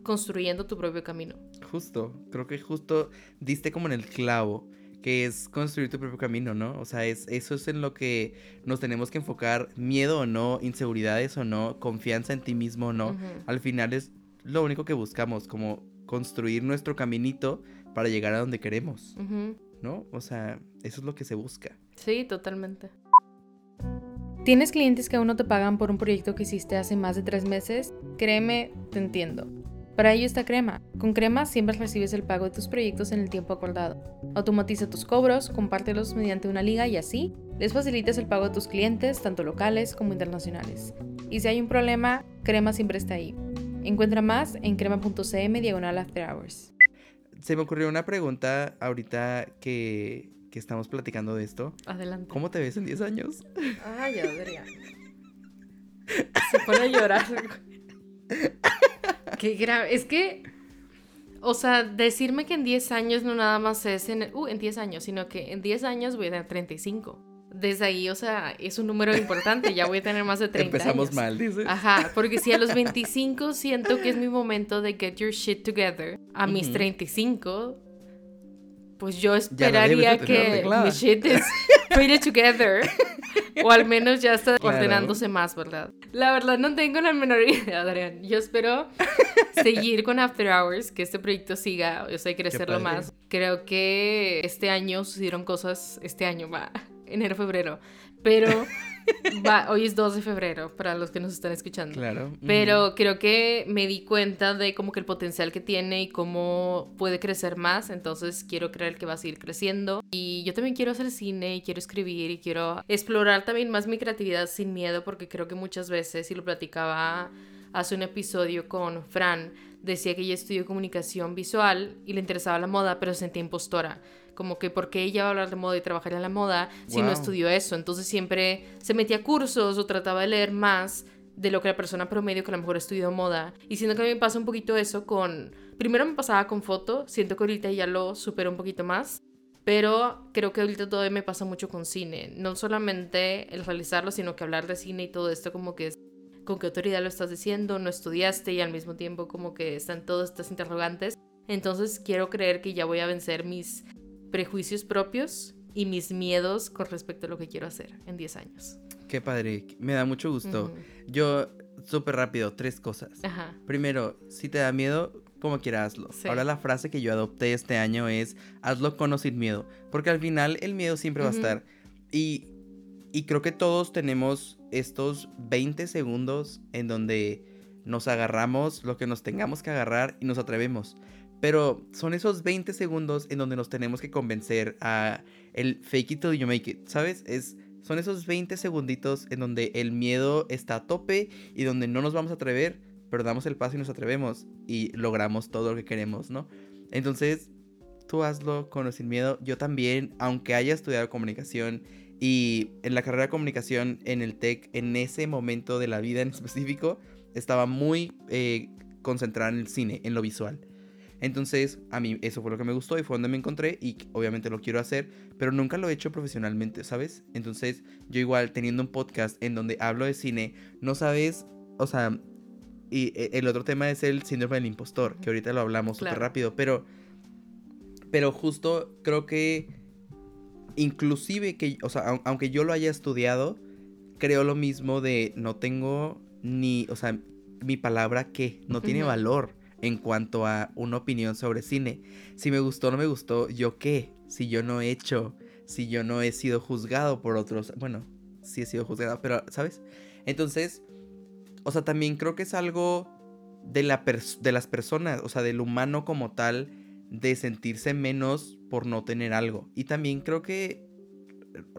Speaker 1: construyendo tu propio camino.
Speaker 2: Justo, creo que justo diste como en el clavo, que es construir tu propio camino, ¿no? O sea, es, eso es en lo que nos tenemos que enfocar, miedo o no, inseguridades o no, confianza en ti mismo o no. Al final es lo único que buscamos, como construir nuestro caminito para llegar a donde queremos, ¿no? O sea, eso es lo que se busca.
Speaker 1: Sí, totalmente. ¿Tienes clientes que aún no te pagan por un proyecto que hiciste hace más de tres meses? Créeme, te entiendo. Para ello está Crema. Con Crema siempre recibes el pago de tus proyectos en el tiempo acordado. Automatiza tus cobros, compártelos mediante una liga y así les facilitas el pago de tus clientes, tanto locales como internacionales. Y si hay un problema, Crema siempre está ahí. Encuentra más en crema.cm diagonal after hours.
Speaker 2: Se me ocurrió una pregunta ahorita que, que estamos platicando de esto.
Speaker 1: Adelante.
Speaker 2: ¿Cómo te ves en 10 años?
Speaker 1: Ay, Adrián. Se pone a llorar. Qué grave. Es que, o sea, decirme que en 10 años no nada más es en, uh, en 10 años, sino que en 10 años voy a tener 35. Desde ahí, o sea, es un número importante, ya voy a tener más de 30
Speaker 2: Empezamos mal, dices.
Speaker 1: Ajá, porque si a los 25 siento que es mi momento de get your shit together, a mis 35 pues yo esperaría que mi shit is pretty together. o al menos ya está ordenándose más, ¿verdad? La verdad no tengo la menor idea, Adrián. Yo espero seguir con After Hours, que este proyecto siga, o sea, crecerlo más. Creo que este año sucedieron cosas, este año va, enero, febrero, pero hoy es 2 de febrero, para los que nos están escuchando.
Speaker 2: Claro.
Speaker 1: Pero creo que me di cuenta de como que el potencial que tiene y cómo puede crecer más. Entonces quiero creer que va a seguir creciendo. Y yo también quiero hacer cine y quiero escribir y quiero explorar también más mi creatividad sin miedo, porque creo que muchas veces, y lo platicaba hace un episodio con Fran, decía que ella estudió comunicación visual y le interesaba la moda, pero se sentía impostora como que por qué ella va a hablar de moda y trabajar en la moda si no estudió eso. Entonces siempre se metía a cursos o trataba de leer más de lo que la persona promedio que a lo mejor estudió moda. Y siento que a mí me pasa un poquito eso con... Primero me pasaba con foto, siento que ahorita ya lo supero un poquito más. Pero creo que ahorita todavía me pasa mucho con cine. No solamente el realizarlo, sino que hablar de cine y todo esto como que es con qué autoridad lo estás diciendo, no estudiaste y al mismo tiempo como que están todas estas interrogantes. Entonces quiero creer que ya voy a vencer mis prejuicios propios y mis miedos con respecto a lo que quiero hacer en 10 años.
Speaker 2: Qué padre, me da mucho gusto. Yo, súper rápido, tres cosas. Primero, si te da miedo, como quieras hazlo. Ahora la frase que yo adopté este año es, hazlo con o sin miedo, porque al final el miedo siempre va a estar. Y, y creo que todos tenemos estos 20 segundos en donde nos agarramos lo que nos tengamos que agarrar y nos atrevemos. Pero son esos 20 segundos en donde nos tenemos que convencer a el fake it till you make it, ¿sabes? Es, son esos 20 segunditos en donde el miedo está a tope y donde no nos vamos a atrever, pero damos el paso y nos atrevemos y logramos todo lo que queremos, ¿no? Entonces, tú hazlo con o sin miedo. Yo también, aunque haya estudiado comunicación y en la carrera de comunicación en el TEC, en ese momento de la vida en específico, estaba muy eh, concentrada en el cine, en lo visual. Entonces, a mí eso fue lo que me gustó y fue donde me encontré y obviamente lo quiero hacer, pero nunca lo he hecho profesionalmente, ¿sabes? Entonces, yo igual teniendo un podcast en donde hablo de cine, no sabes, o sea, y e, el otro tema es el síndrome del impostor, que ahorita lo hablamos súper rápido, pero pero justo creo que inclusive que, o sea, aunque yo lo haya estudiado, creo lo mismo de no tengo ni, o sea, mi palabra que no tiene valor en cuanto a una opinión sobre cine. Si me gustó o no me gustó, ¿yo qué? Si yo no he hecho, si yo no he sido juzgado por otros, bueno, sí he sido juzgado, pero, ¿sabes? Entonces, o sea, también creo que es algo de, la de las personas, o sea, del humano como tal, de sentirse menos por no tener algo. Y también creo que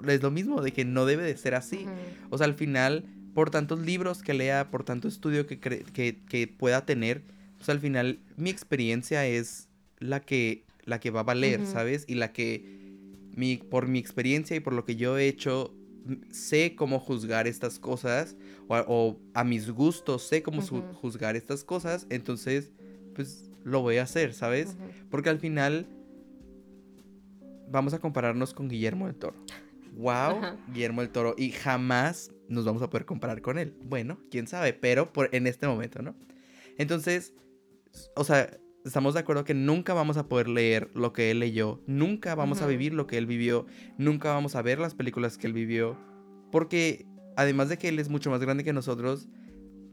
Speaker 2: es lo mismo, de que no debe de ser así. O sea, al final, por tantos libros que lea, por tanto estudio que, que, que pueda tener, sea, al final mi experiencia es la que, la que va a valer, ¿sabes? Y la que, mi, por mi experiencia y por lo que yo he hecho, sé cómo juzgar estas cosas, o, a mis gustos sé cómo juzgar estas cosas, entonces, pues lo voy a hacer, ¿sabes? Porque al final vamos a compararnos con Guillermo del Toro. Wow, Guillermo del Toro, y jamás nos vamos a poder comparar con él. Bueno, quién sabe, pero por, en este momento, ¿no? Entonces, o sea, estamos de acuerdo que nunca vamos a poder leer lo que él leyó, nunca vamos a vivir lo que él vivió, nunca vamos a ver las películas que él vivió, porque además de que él es mucho más grande que nosotros,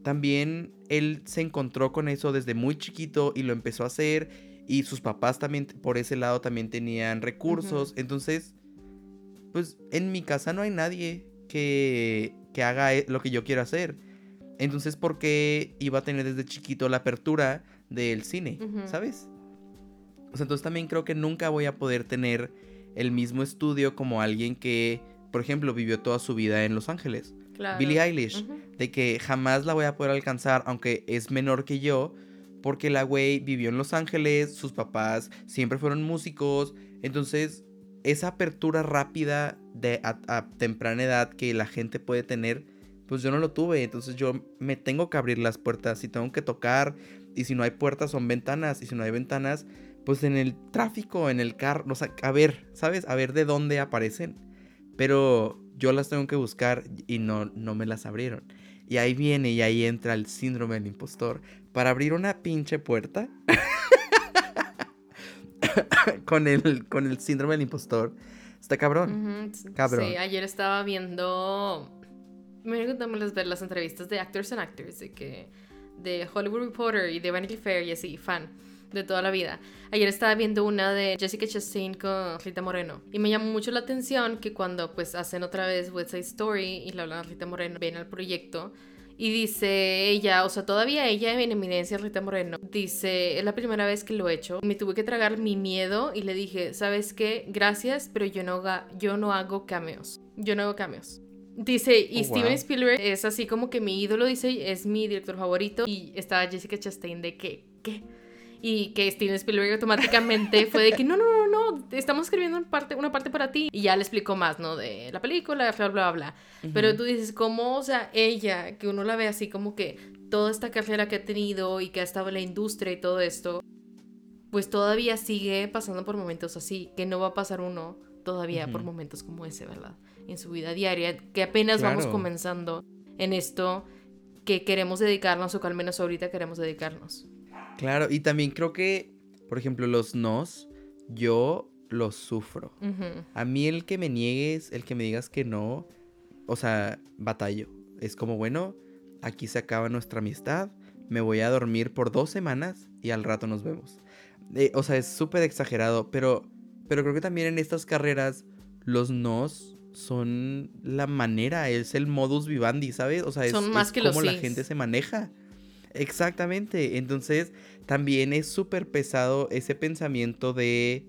Speaker 2: también él se encontró con eso desde muy chiquito y lo empezó a hacer y sus papás también por ese lado también tenían recursos, entonces pues en mi casa no hay nadie que, que haga e, lo que yo quiero hacer. Entonces, ¿por qué iba a tener desde chiquito la apertura del cine? ¿Sabes? O sea, entonces también creo que nunca voy a poder tener el mismo estudio como alguien que, por ejemplo, vivió toda su vida en Los Ángeles. Billie Eilish, de que jamás la voy a poder alcanzar, aunque es menor que yo, porque la güey vivió en Los Ángeles, sus papás siempre fueron músicos, entonces esa apertura rápida de a, temprana edad que la gente puede tener, pues yo no lo tuve, entonces yo me tengo que abrir las puertas y tengo que tocar, y si no hay puertas son ventanas, y si no hay ventanas, pues en el tráfico, en el carro, o sea, a ver, ¿sabes? A ver de dónde aparecen. Pero yo las tengo que buscar y no, no me las abrieron. Y ahí viene y ahí entra el síndrome del impostor. Para abrir una pinche puerta con, el, con el síndrome del impostor. Está cabrón. Cabrón.
Speaker 1: Sí, ayer estaba viendo. Me gusta ver las entrevistas de Actors and Actors, de que. de Hollywood Reporter y de Vanity Fair y así, fan de toda la vida. Ayer estaba viendo una de Jessica Chastain con Rita Moreno y me llamó mucho la atención que cuando pues hacen otra vez West Side Story y la hablan a Rita Moreno, ven al proyecto y dice ella, o sea, todavía ella en eminencia Rita Moreno, dice, es la primera vez que lo he hecho, me tuve que tragar mi miedo y le dije, ¿sabes qué? Gracias, pero yo no, yo no hago cameos. Yo no hago cameos. Dice, y oh, Steven Spielberg es así como que mi ídolo, dice, es mi director favorito. Y estaba Jessica Chastain de que, ¿qué? Y que Steven Spielberg automáticamente fue de que no, no, no, no, estamos escribiendo una parte, una parte para ti y ya le explicó más, ¿no? De la película, bla, bla, bla. Pero tú dices, ¿cómo, o sea, ella, que uno la ve así como que toda esta carrera que ha tenido y que ha estado en la industria y todo esto, pues todavía sigue pasando por momentos así, que no va a pasar uno todavía por momentos como ese, ¿verdad? En su vida diaria, que apenas vamos comenzando en esto que queremos dedicarnos o que al menos ahorita queremos dedicarnos.
Speaker 2: Claro, y también creo que, por ejemplo, los nos, yo los sufro. A mí el que me niegues, el que me digas que no, o sea, batallo. Es como, bueno, aquí se acaba nuestra amistad, me voy a dormir por dos semanas y al rato nos vemos. Eh, o sea, es súper exagerado, pero, pero creo que también en estas carreras los nos son la manera, es el modus vivendi, ¿sabes? O sea, es, como la gente se maneja. Exactamente. Entonces, también es súper pesado ese pensamiento de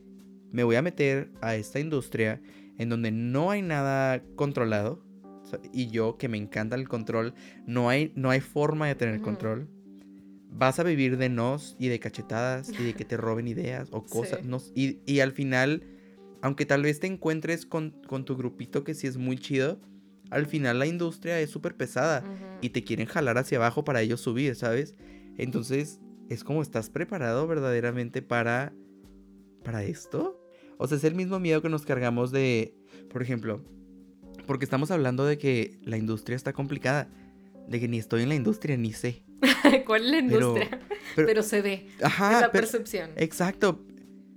Speaker 2: me voy a meter a esta industria en donde no hay nada controlado. Y yo, que me encanta el control, no hay, no hay forma de tener control. Vas a vivir de nos y de cachetadas y de que te roben ideas o cosas. y, al final, aunque tal vez te encuentres con, con tu grupito que sí es muy chido, al final la industria es súper pesada y te quieren jalar hacia abajo para ellos subir, ¿sabes? Entonces, es como estás preparado verdaderamente para para esto? O sea, es el mismo miedo que nos cargamos de, por ejemplo, porque estamos hablando de que la industria está complicada, de que ni estoy en la industria ni sé.
Speaker 1: ¿Cuál es la industria? Pero, se ve. Ajá. la percepción.
Speaker 2: Exacto.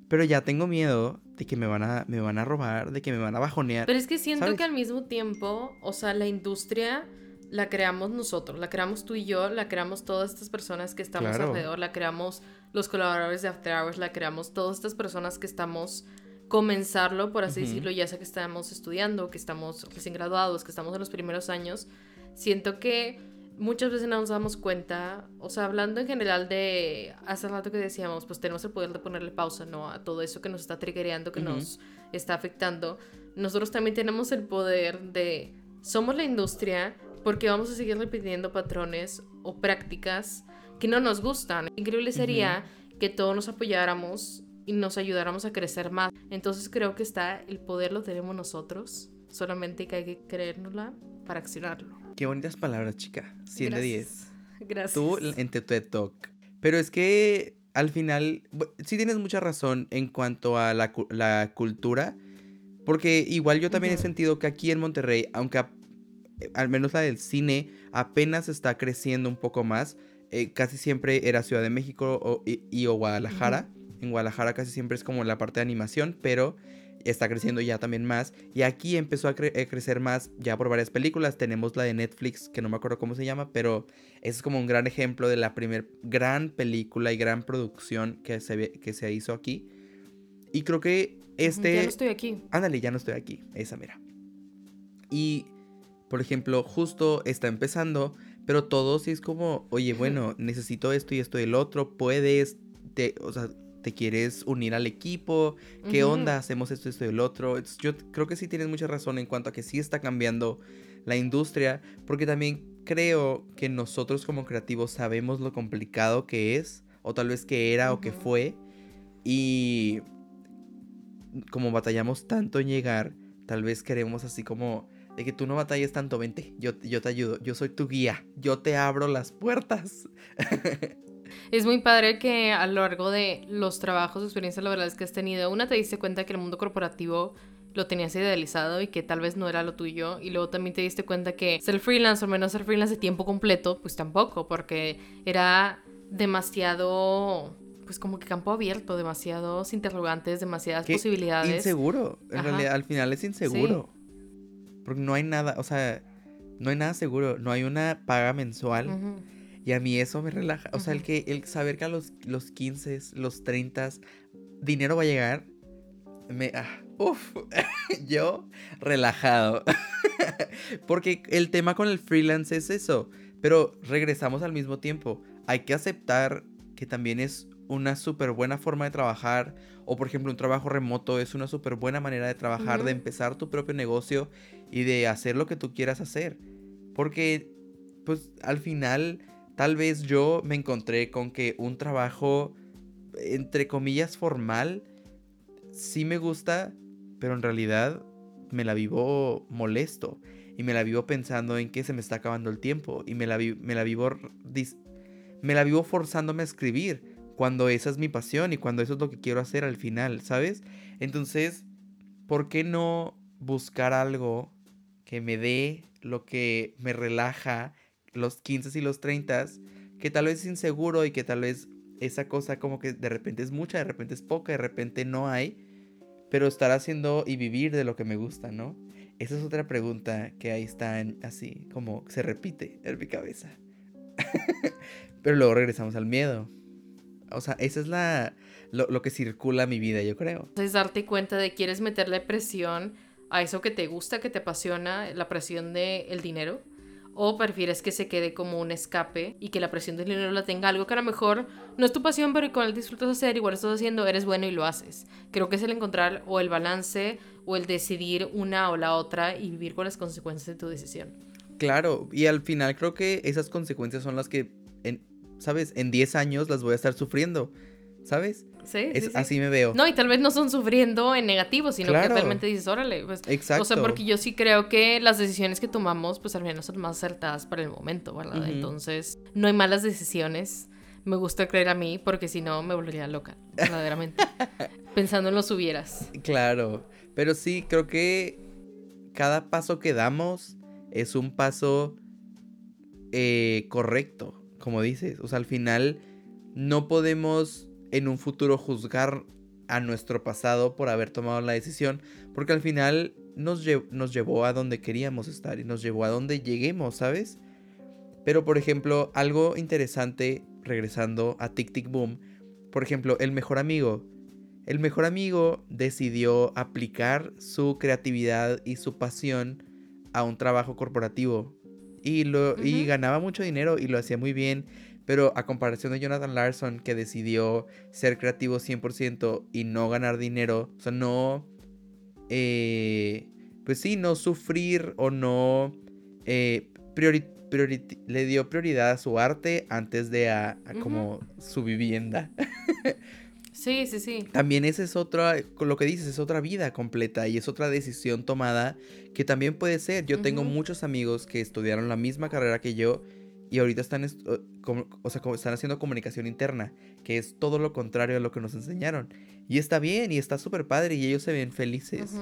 Speaker 2: Pero ya tengo miedo de que me van a, me van a robar, de que me van a bajonear.
Speaker 1: Pero es que siento que al mismo tiempo, o sea, la industria la creamos nosotros, la creamos tú y yo, la creamos todas estas personas que estamos alrededor, la creamos los colaboradores de After Hours, la creamos todas estas personas que estamos comenzarlo, por así decirlo, ya sea que estamos estudiando, que estamos recién graduados, que estamos en los primeros años. Siento que muchas veces no nos damos cuenta, o sea, hablando en general de hace rato que decíamos, pues tenemos el poder de ponerle pausa, ¿no? A todo eso que nos está triggereando, que nos está afectando. Nosotros también tenemos el poder de, somos la industria, porque vamos a seguir repitiendo patrones o prácticas que no nos gustan. Increíble sería que todos nos apoyáramos y nos ayudáramos a crecer más. Entonces creo que está, el poder lo tenemos nosotros, solamente que hay que creérnosla para accionarlo.
Speaker 2: Qué bonitas palabras, chica. 100 de 10.
Speaker 1: Gracias.
Speaker 2: Tú en tu TED Talk. Pero es que al final, sí tienes mucha razón en cuanto a la, la cultura. Porque igual yo también he sentido que aquí en Monterrey, aunque al menos la del cine apenas está creciendo un poco más, eh, casi siempre era Ciudad de México y, o Guadalajara. En Guadalajara casi siempre es como la parte de animación, pero está creciendo ya también más. Y aquí empezó a, crecer más ya por varias películas. Tenemos la de Netflix, que no me acuerdo cómo se llama, pero es como un gran ejemplo de la primera gran película y gran producción que se, que se hizo aquí. Y creo que este...
Speaker 1: Ya no estoy aquí.
Speaker 2: Ándale, ya no estoy aquí. Esa, mira. Y, por ejemplo, justo está empezando, pero todo sí es como, oye, bueno, necesito esto y esto y el otro, puedes, te, o sea, te quieres unir al equipo, qué onda, hacemos esto, esto y el otro. Yo creo que sí tienes mucha razón en cuanto a que sí está cambiando la industria, porque también creo que nosotros como creativos sabemos lo complicado que es, o tal vez que era o que fue, y como batallamos tanto en llegar, tal vez queremos así como de que tú no batalles tanto, vente, yo, yo te ayudo, yo soy tu guía, yo te abro las puertas.
Speaker 1: Es muy padre que a lo largo de los trabajos, experiencias laborales que has tenido, una te diste cuenta que el mundo corporativo lo tenías idealizado y que tal vez no era lo tuyo. Y luego también te diste cuenta que ser freelance o menos ser freelance de tiempo completo, pues tampoco, porque era demasiado, pues como que campo abierto, demasiados interrogantes, demasiadas posibilidades.
Speaker 2: Inseguro, en realidad al final es inseguro. Porque no hay nada, o sea, no hay nada seguro, no hay una paga mensual. Y a mí eso me relaja. O sea, el que el saber que a los, los 15, los 30, dinero va a llegar, me... Ah, uf, yo relajado. Porque el tema con el freelance es eso. Pero regresamos al mismo tiempo. Hay que aceptar que también es una súper buena forma de trabajar. O por ejemplo, un trabajo remoto es una súper buena manera de trabajar, de empezar tu propio negocio y de hacer lo que tú quieras hacer. Porque, pues al final Tal vez yo me encontré con que un trabajo, entre comillas, formal, sí me gusta, pero en realidad me la vivo molesto. Y me la vivo pensando en que se me está acabando el tiempo. Y me la, me la vivo me la vivo forzándome a escribir cuando esa es mi pasión y cuando eso es lo que quiero hacer al final, ¿sabes? Entonces, ¿por qué no buscar algo que me dé lo que me relaja los 15 y los 30, que tal vez es inseguro y que tal vez esa cosa como que de repente es mucha, de repente es poca, de repente no hay, pero estar haciendo y vivir de lo que me gusta, ¿no? Esa es otra pregunta que ahí está así, como se repite en mi cabeza. pero luego regresamos al miedo. O sea, esa es la, lo, lo, que circula mi vida, yo creo.
Speaker 1: Es darte cuenta de quieres meterle presión a eso que te gusta, que te apasiona, la presión del el dinero ¿O prefieres que se quede como un escape y que la presión del dinero la tenga algo que a lo mejor no es tu pasión, pero con el disfrutas hacer, igual estás haciendo, eres bueno y lo haces? Creo que es el encontrar o el balance o el decidir una o la otra y vivir con las consecuencias de tu decisión.
Speaker 2: Claro, y al final creo que esas consecuencias son las que, en, ¿sabes? En 10 años las voy a estar sufriendo, ¿sabes?
Speaker 1: Sí,
Speaker 2: Así me veo.
Speaker 1: No, y tal vez no son sufriendo en negativo, sino que realmente dices, órale, pues. Exacto. O sea, porque yo sí creo que las decisiones que tomamos, pues al menos son más acertadas para el momento, ¿verdad? Entonces, no hay malas decisiones. Me gusta creer a mí, porque si no me volvería loca, verdaderamente. Pensando en los hubieras.
Speaker 2: Claro. Pero sí, creo que cada paso que damos es un paso eh, correcto, como dices. O sea, al final no podemos en un futuro juzgar a nuestro pasado por haber tomado la decisión, porque al final nos, nos llevó a donde queríamos estar y nos llevó a donde lleguemos, ¿sabes? Pero por ejemplo, algo interesante, regresando a Tic Tic Boom, por ejemplo, el mejor amigo. El mejor amigo decidió aplicar su creatividad y su pasión a un trabajo corporativo. Y, lo, y ganaba mucho dinero y lo hacía muy bien. Pero a comparación de Jonathan Larson, que decidió ser creativo 100% y no ganar dinero, o sea, no, eh, pues sí, no sufrir o no, eh, le dio prioridad a su arte antes de a, como su vivienda.
Speaker 1: Sí, sí, sí.
Speaker 2: También esa es otra, lo que dices, es otra vida completa y es otra decisión tomada que también puede ser. Yo tengo muchos amigos que estudiaron la misma carrera que yo y ahorita están, o sea, están haciendo comunicación interna, que es todo lo contrario a lo que nos enseñaron. Y está bien, y está súper padre, y ellos se ven felices.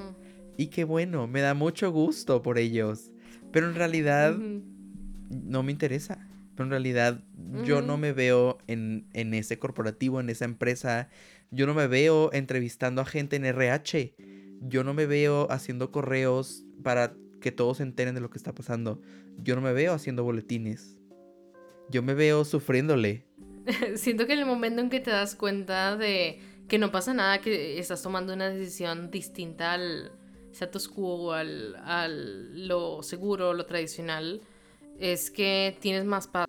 Speaker 2: Y qué bueno, me da mucho gusto por ellos. Pero en realidad no me interesa. Pero en realidad yo no me veo en, en ese corporativo, en esa empresa. Yo no me veo entrevistando a gente en RH. Yo no me veo haciendo correos para que todos se enteren de lo que está pasando. Yo no me veo haciendo boletines yo me veo sufriéndole.
Speaker 1: Siento que en el momento en que te das cuenta de que no pasa nada que estás tomando una decisión distinta al status quo, al, al lo seguro, lo tradicional, es que tienes más paz.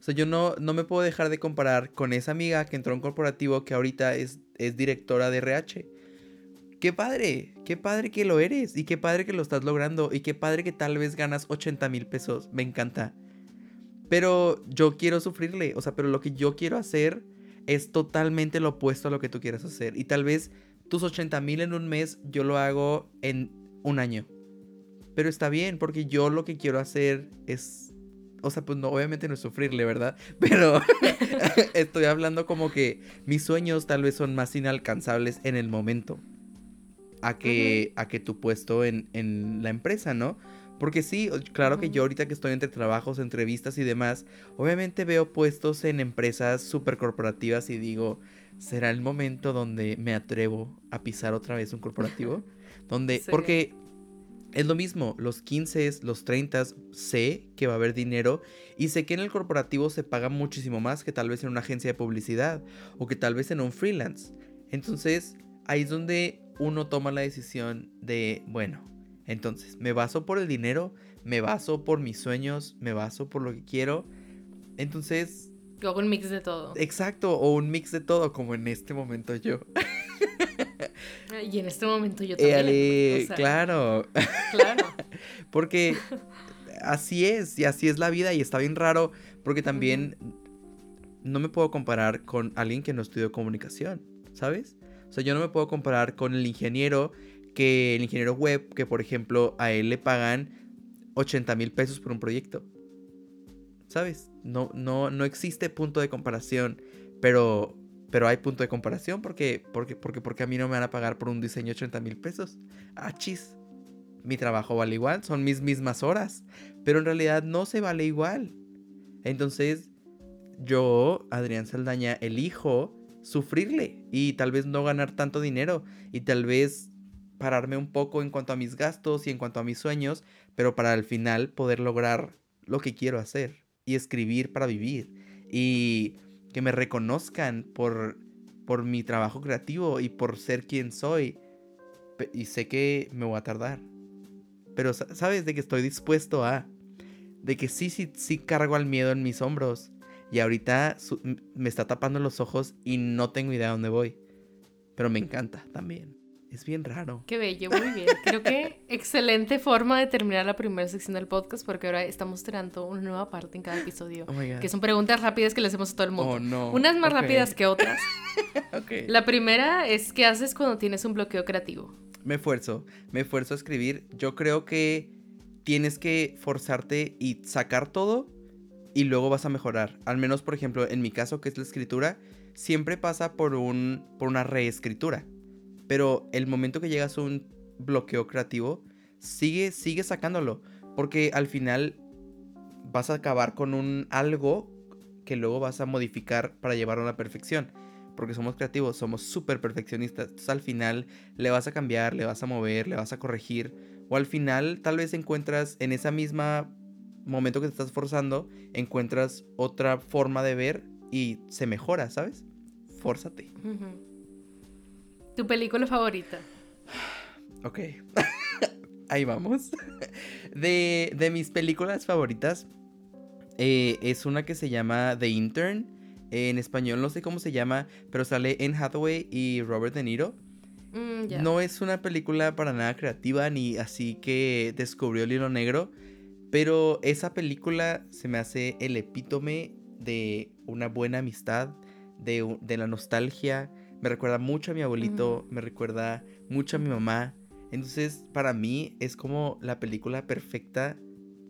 Speaker 2: O sea, yo no, no me puedo dejar de comparar con esa amiga que entró a un corporativo que ahorita es, es directora de RH. Qué padre, qué padre que lo eres y qué padre que lo estás logrando y qué padre que tal vez ganas 80 mil pesos. Me encanta. Pero yo quiero sufrirle, o sea, pero lo que yo quiero hacer es totalmente lo opuesto a lo que tú quieras hacer. Y tal vez tus 80 mil en un mes yo lo hago en un año. Pero está bien, porque yo lo que quiero hacer es... O sea, pues no, obviamente no es sufrirle, ¿verdad? Pero estoy hablando como que mis sueños tal vez son más inalcanzables en el momento. A que, a que tu puesto en, en la empresa, ¿no? Porque sí, claro que yo ahorita que estoy entre trabajos, entrevistas y demás, obviamente veo puestos en empresas súper corporativas y digo, ¿será el momento donde me atrevo a pisar otra vez un corporativo? donde, porque es lo mismo, los 15, los 30, sé que va a haber dinero y sé que en el corporativo se paga muchísimo más que tal vez en una agencia de publicidad o que tal vez en un freelance. Entonces, ahí es donde uno toma la decisión de, bueno, entonces, me baso por el dinero, me baso por mis sueños, me baso por lo que quiero. Entonces...
Speaker 1: O un mix de todo.
Speaker 2: Exacto, o un mix de todo, como en este momento yo.
Speaker 1: y en este momento yo también.
Speaker 2: claro. Claro. porque así es, y así es la vida, y está bien raro, porque también no me puedo comparar con alguien que no estudió comunicación, ¿sabes? O sea, yo no me puedo comparar con el ingeniero que el ingeniero web, que por ejemplo a él le pagan 80 mil pesos por un proyecto. ¿Sabes? No, no, no existe punto de comparación, pero, pero hay punto de comparación porque, porque, porque, porque a mí no me van a pagar por un diseño 80 mil pesos. Ah, chis. Mi trabajo vale igual, son mis mismas horas, pero en realidad no se vale igual. Entonces, yo, Adrián Saldaña, elijo sufrirle y tal vez no ganar tanto dinero y tal vez pararme un poco en cuanto a mis gastos y en cuanto a mis sueños, pero para al final poder lograr lo que quiero hacer y escribir para vivir y que me reconozcan por, por mi trabajo creativo y por ser quien soy. Y sé que me voy a tardar. Pero sabes de que estoy dispuesto a... De que sí, sí, sí cargo al miedo en mis hombros. Y ahorita me está tapando los ojos y no tengo idea de dónde voy. Pero me encanta también. Es bien raro.
Speaker 1: Qué bello, muy bien. Creo que excelente forma de terminar la primera sección del podcast porque ahora estamos tirando una nueva parte en cada episodio. Oh que son preguntas rápidas que le hacemos a todo el mundo. Oh, no. Unas más rápidas que otras. okay. La primera es ¿qué haces cuando tienes un bloqueo creativo?
Speaker 2: Me esfuerzo, me esfuerzo a escribir. Yo creo que tienes que forzarte y sacar todo y luego vas a mejorar. Al menos, por ejemplo, en mi caso, que es la escritura, siempre pasa por, un, por una reescritura pero el momento que llegas a un bloqueo creativo, sigue, sigue sacándolo. Porque al final vas a acabar con un algo que luego vas a modificar para llevarlo a la perfección. Porque somos creativos, somos súper perfeccionistas. Entonces al final le vas a cambiar, le vas a mover, le vas a corregir. O al final tal vez encuentras en esa misma momento que te estás forzando, encuentras otra forma de ver y se mejora, ¿sabes? Fórzate.
Speaker 1: ¿Tu película favorita?
Speaker 2: Ok. Ahí vamos. De, mis películas favoritas, eh, es una que se llama The Intern. en español no sé cómo se llama, pero sale en Hathaway y Robert De Niro. Mm, no es una película para nada creativa ni así que descubrió el hilo negro, pero esa película se me hace el epítome de una buena amistad, de, de la nostalgia, me recuerda mucho a mi abuelito, me recuerda mucho a mi mamá. Entonces, para mí es como la película perfecta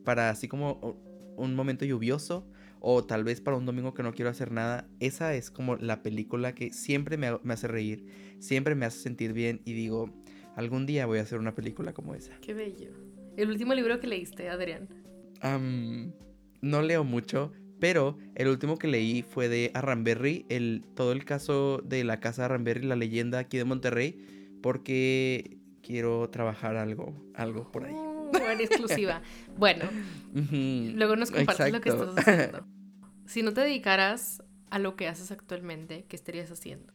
Speaker 2: para así como un momento lluvioso o tal vez para un domingo que no quiero hacer nada. Esa es como la película que siempre me, hace reír, siempre me hace sentir bien y digo, algún día voy a hacer una película como esa.
Speaker 1: Qué bello. ¿El último libro que leíste, Adrián?
Speaker 2: no leo mucho, pero el último que leí fue de Arranberry, el, todo el caso de la casa Arranberry, la leyenda aquí de Monterrey, porque quiero trabajar algo, algo por ahí.
Speaker 1: Uh, exclusiva. bueno, luego nos compartes lo que estás haciendo. Si no te dedicaras a lo que haces actualmente, ¿qué estarías haciendo?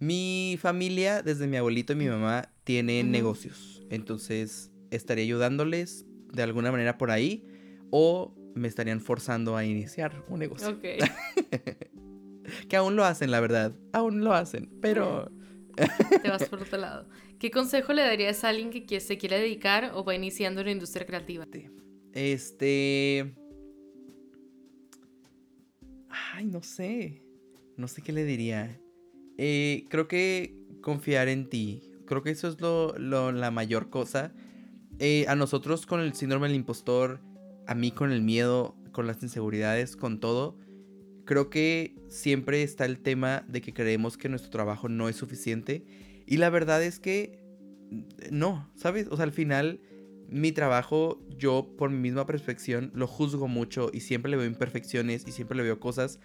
Speaker 2: Mi familia, desde mi abuelito y mi mamá, tienen negocios. Entonces, estaría ayudándoles de alguna manera por ahí. O me estarían forzando a iniciar un negocio. Ok. que aún lo hacen, la verdad. Aún lo hacen. Pero.
Speaker 1: Te vas por otro lado. ¿Qué consejo le darías a alguien que se quiere dedicar o va iniciando en la industria creativa?
Speaker 2: Este. Ay, no sé. No sé qué le diría. Eh, creo que confiar en ti. Creo que eso es lo, la mayor cosa. Eh, a nosotros con el síndrome del impostor, a mí con el miedo, con las inseguridades, con todo, creo que siempre está el tema de que creemos que nuestro trabajo no es suficiente. Y la verdad es que no, ¿sabes? O sea, al final mi trabajo, yo por mi misma perfección lo juzgo mucho y siempre le veo imperfecciones y siempre le veo cosas,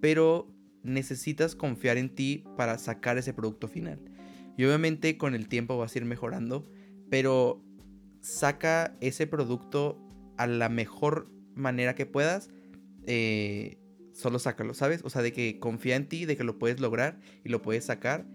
Speaker 2: pero necesitas confiar en ti para sacar ese producto final. Y obviamente con el tiempo vas a ir mejorando, pero saca ese producto a la mejor manera que puedas. Eh, solo sácalo, ¿sabes? O sea, de que confía en ti, de que lo puedes lograr y lo puedes sacar.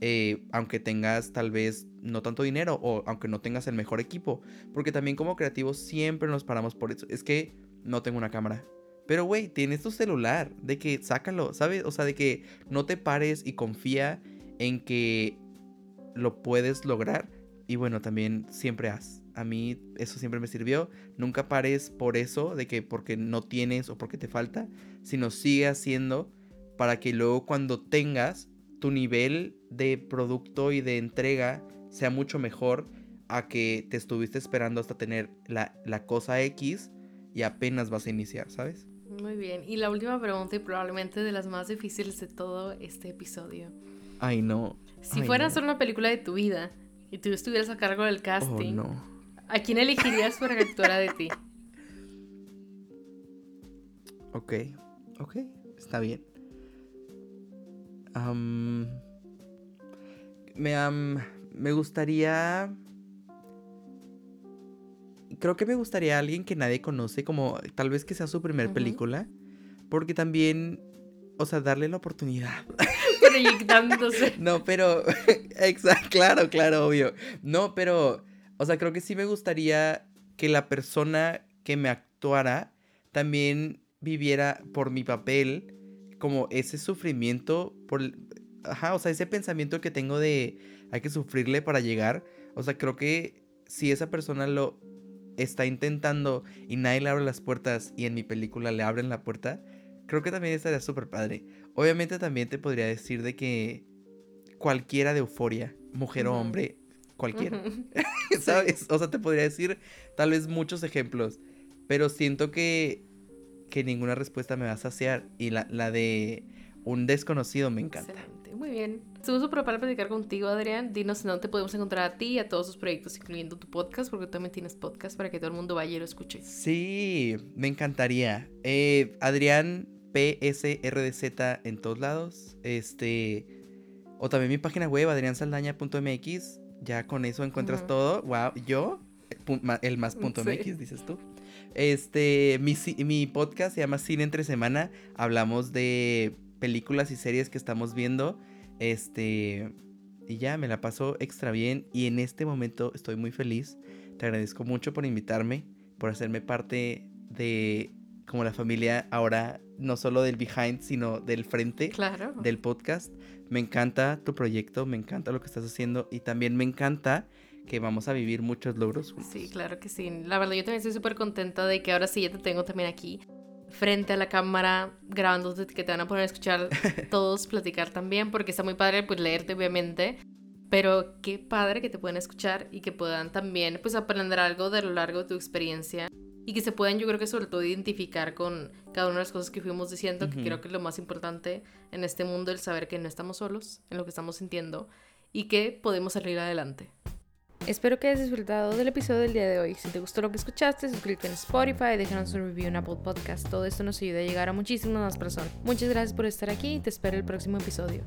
Speaker 2: Eh, aunque tengas tal vez no tanto dinero o aunque no tengas el mejor equipo. Porque también como creativos siempre nos paramos por eso. Es que no tengo una cámara. Pero, güey, tienes tu celular. De que sácalo, ¿sabes? O sea, de que no te pares y confía en que lo puedes lograr. Y bueno, también siempre haz. A mí eso siempre me sirvió. Nunca pares por eso, de que porque no tienes o porque te falta, sino sigue haciendo para que luego cuando tengas tu nivel de producto y de entrega sea mucho mejor a que te estuviste esperando hasta tener la, la cosa X y apenas vas a iniciar, ¿sabes?
Speaker 1: Muy bien. Y la última pregunta y probablemente de las más difíciles de todo este episodio.
Speaker 2: Ay, no.
Speaker 1: Si fuera a ser una película de tu vida y tú estuvieras a cargo del casting, oh, ¿a quién elegirías para que actuara de ti?
Speaker 2: Ok, ok, está bien. me, me gustaría creo que me gustaría alguien que nadie conoce, como tal vez que sea su primer película, porque también, o sea, darle la oportunidad.
Speaker 1: Proyectándose.
Speaker 2: no, pero, exacto, claro, claro, obvio. No, pero, o sea, creo que sí me gustaría que la persona que me actuara también viviera por mi papel como ese sufrimiento por ajá, o sea, ese pensamiento que tengo de hay que sufrirle para llegar, o sea, creo que si esa persona lo está intentando y nadie le abre las puertas y en mi película le abren la puerta, creo que también estaría súper padre. Obviamente también te podría decir de que cualquiera de euforia, mujer o hombre, cualquiera. ¿Sabes? O sea, te podría decir tal vez muchos ejemplos, pero siento que, que ninguna respuesta me va a saciar y la, la de un desconocido me encanta.
Speaker 1: Muy bien. Estamos súper para platicar contigo, Adrián. Dinos en dónde podemos encontrar a ti y a todos tus proyectos, incluyendo tu podcast, porque tú también tienes podcast para que todo el mundo vaya y lo escuche.
Speaker 2: Sí, me encantaría. Eh, Adrián PSRDZ en todos lados. Este. O también mi página web, adriansaldaña.mx. Ya con eso encuentras todo. Wow, yo, el más punto MX, dices tú. Este, mi, mi podcast se llama Cine entre semana. Hablamos de películas y series que estamos viendo. Este, y ya me la paso extra bien y en este momento estoy muy feliz. Te agradezco mucho por invitarme, por hacerme parte de como la familia ahora no solo del behind, sino del frente
Speaker 1: claro.
Speaker 2: del podcast. Me encanta tu proyecto, me encanta lo que estás haciendo y también me encanta que vamos a vivir muchos logros juntos.
Speaker 1: Sí, claro que sí. La verdad, yo también estoy súper contenta de que ahora sí ya te tengo también aquí frente a la cámara grabando que te van a poner a escuchar todos platicar también, porque está muy padre pues leerte obviamente, pero qué padre que te puedan escuchar y que puedan también pues aprender algo de lo largo de tu experiencia y que se puedan yo creo que sobre todo identificar con cada una de las cosas que fuimos diciendo, que creo que es lo más importante en este mundo, el saber que no estamos solos en lo que estamos sintiendo y que podemos salir adelante. Espero que hayas disfrutado del episodio del día de hoy. Si te gustó lo que escuchaste, suscríbete en Spotify, déjanos un review en Apple Podcast. Todo esto nos ayuda a llegar a muchísimas más personas. Muchas gracias por estar aquí y te espero el próximo episodio.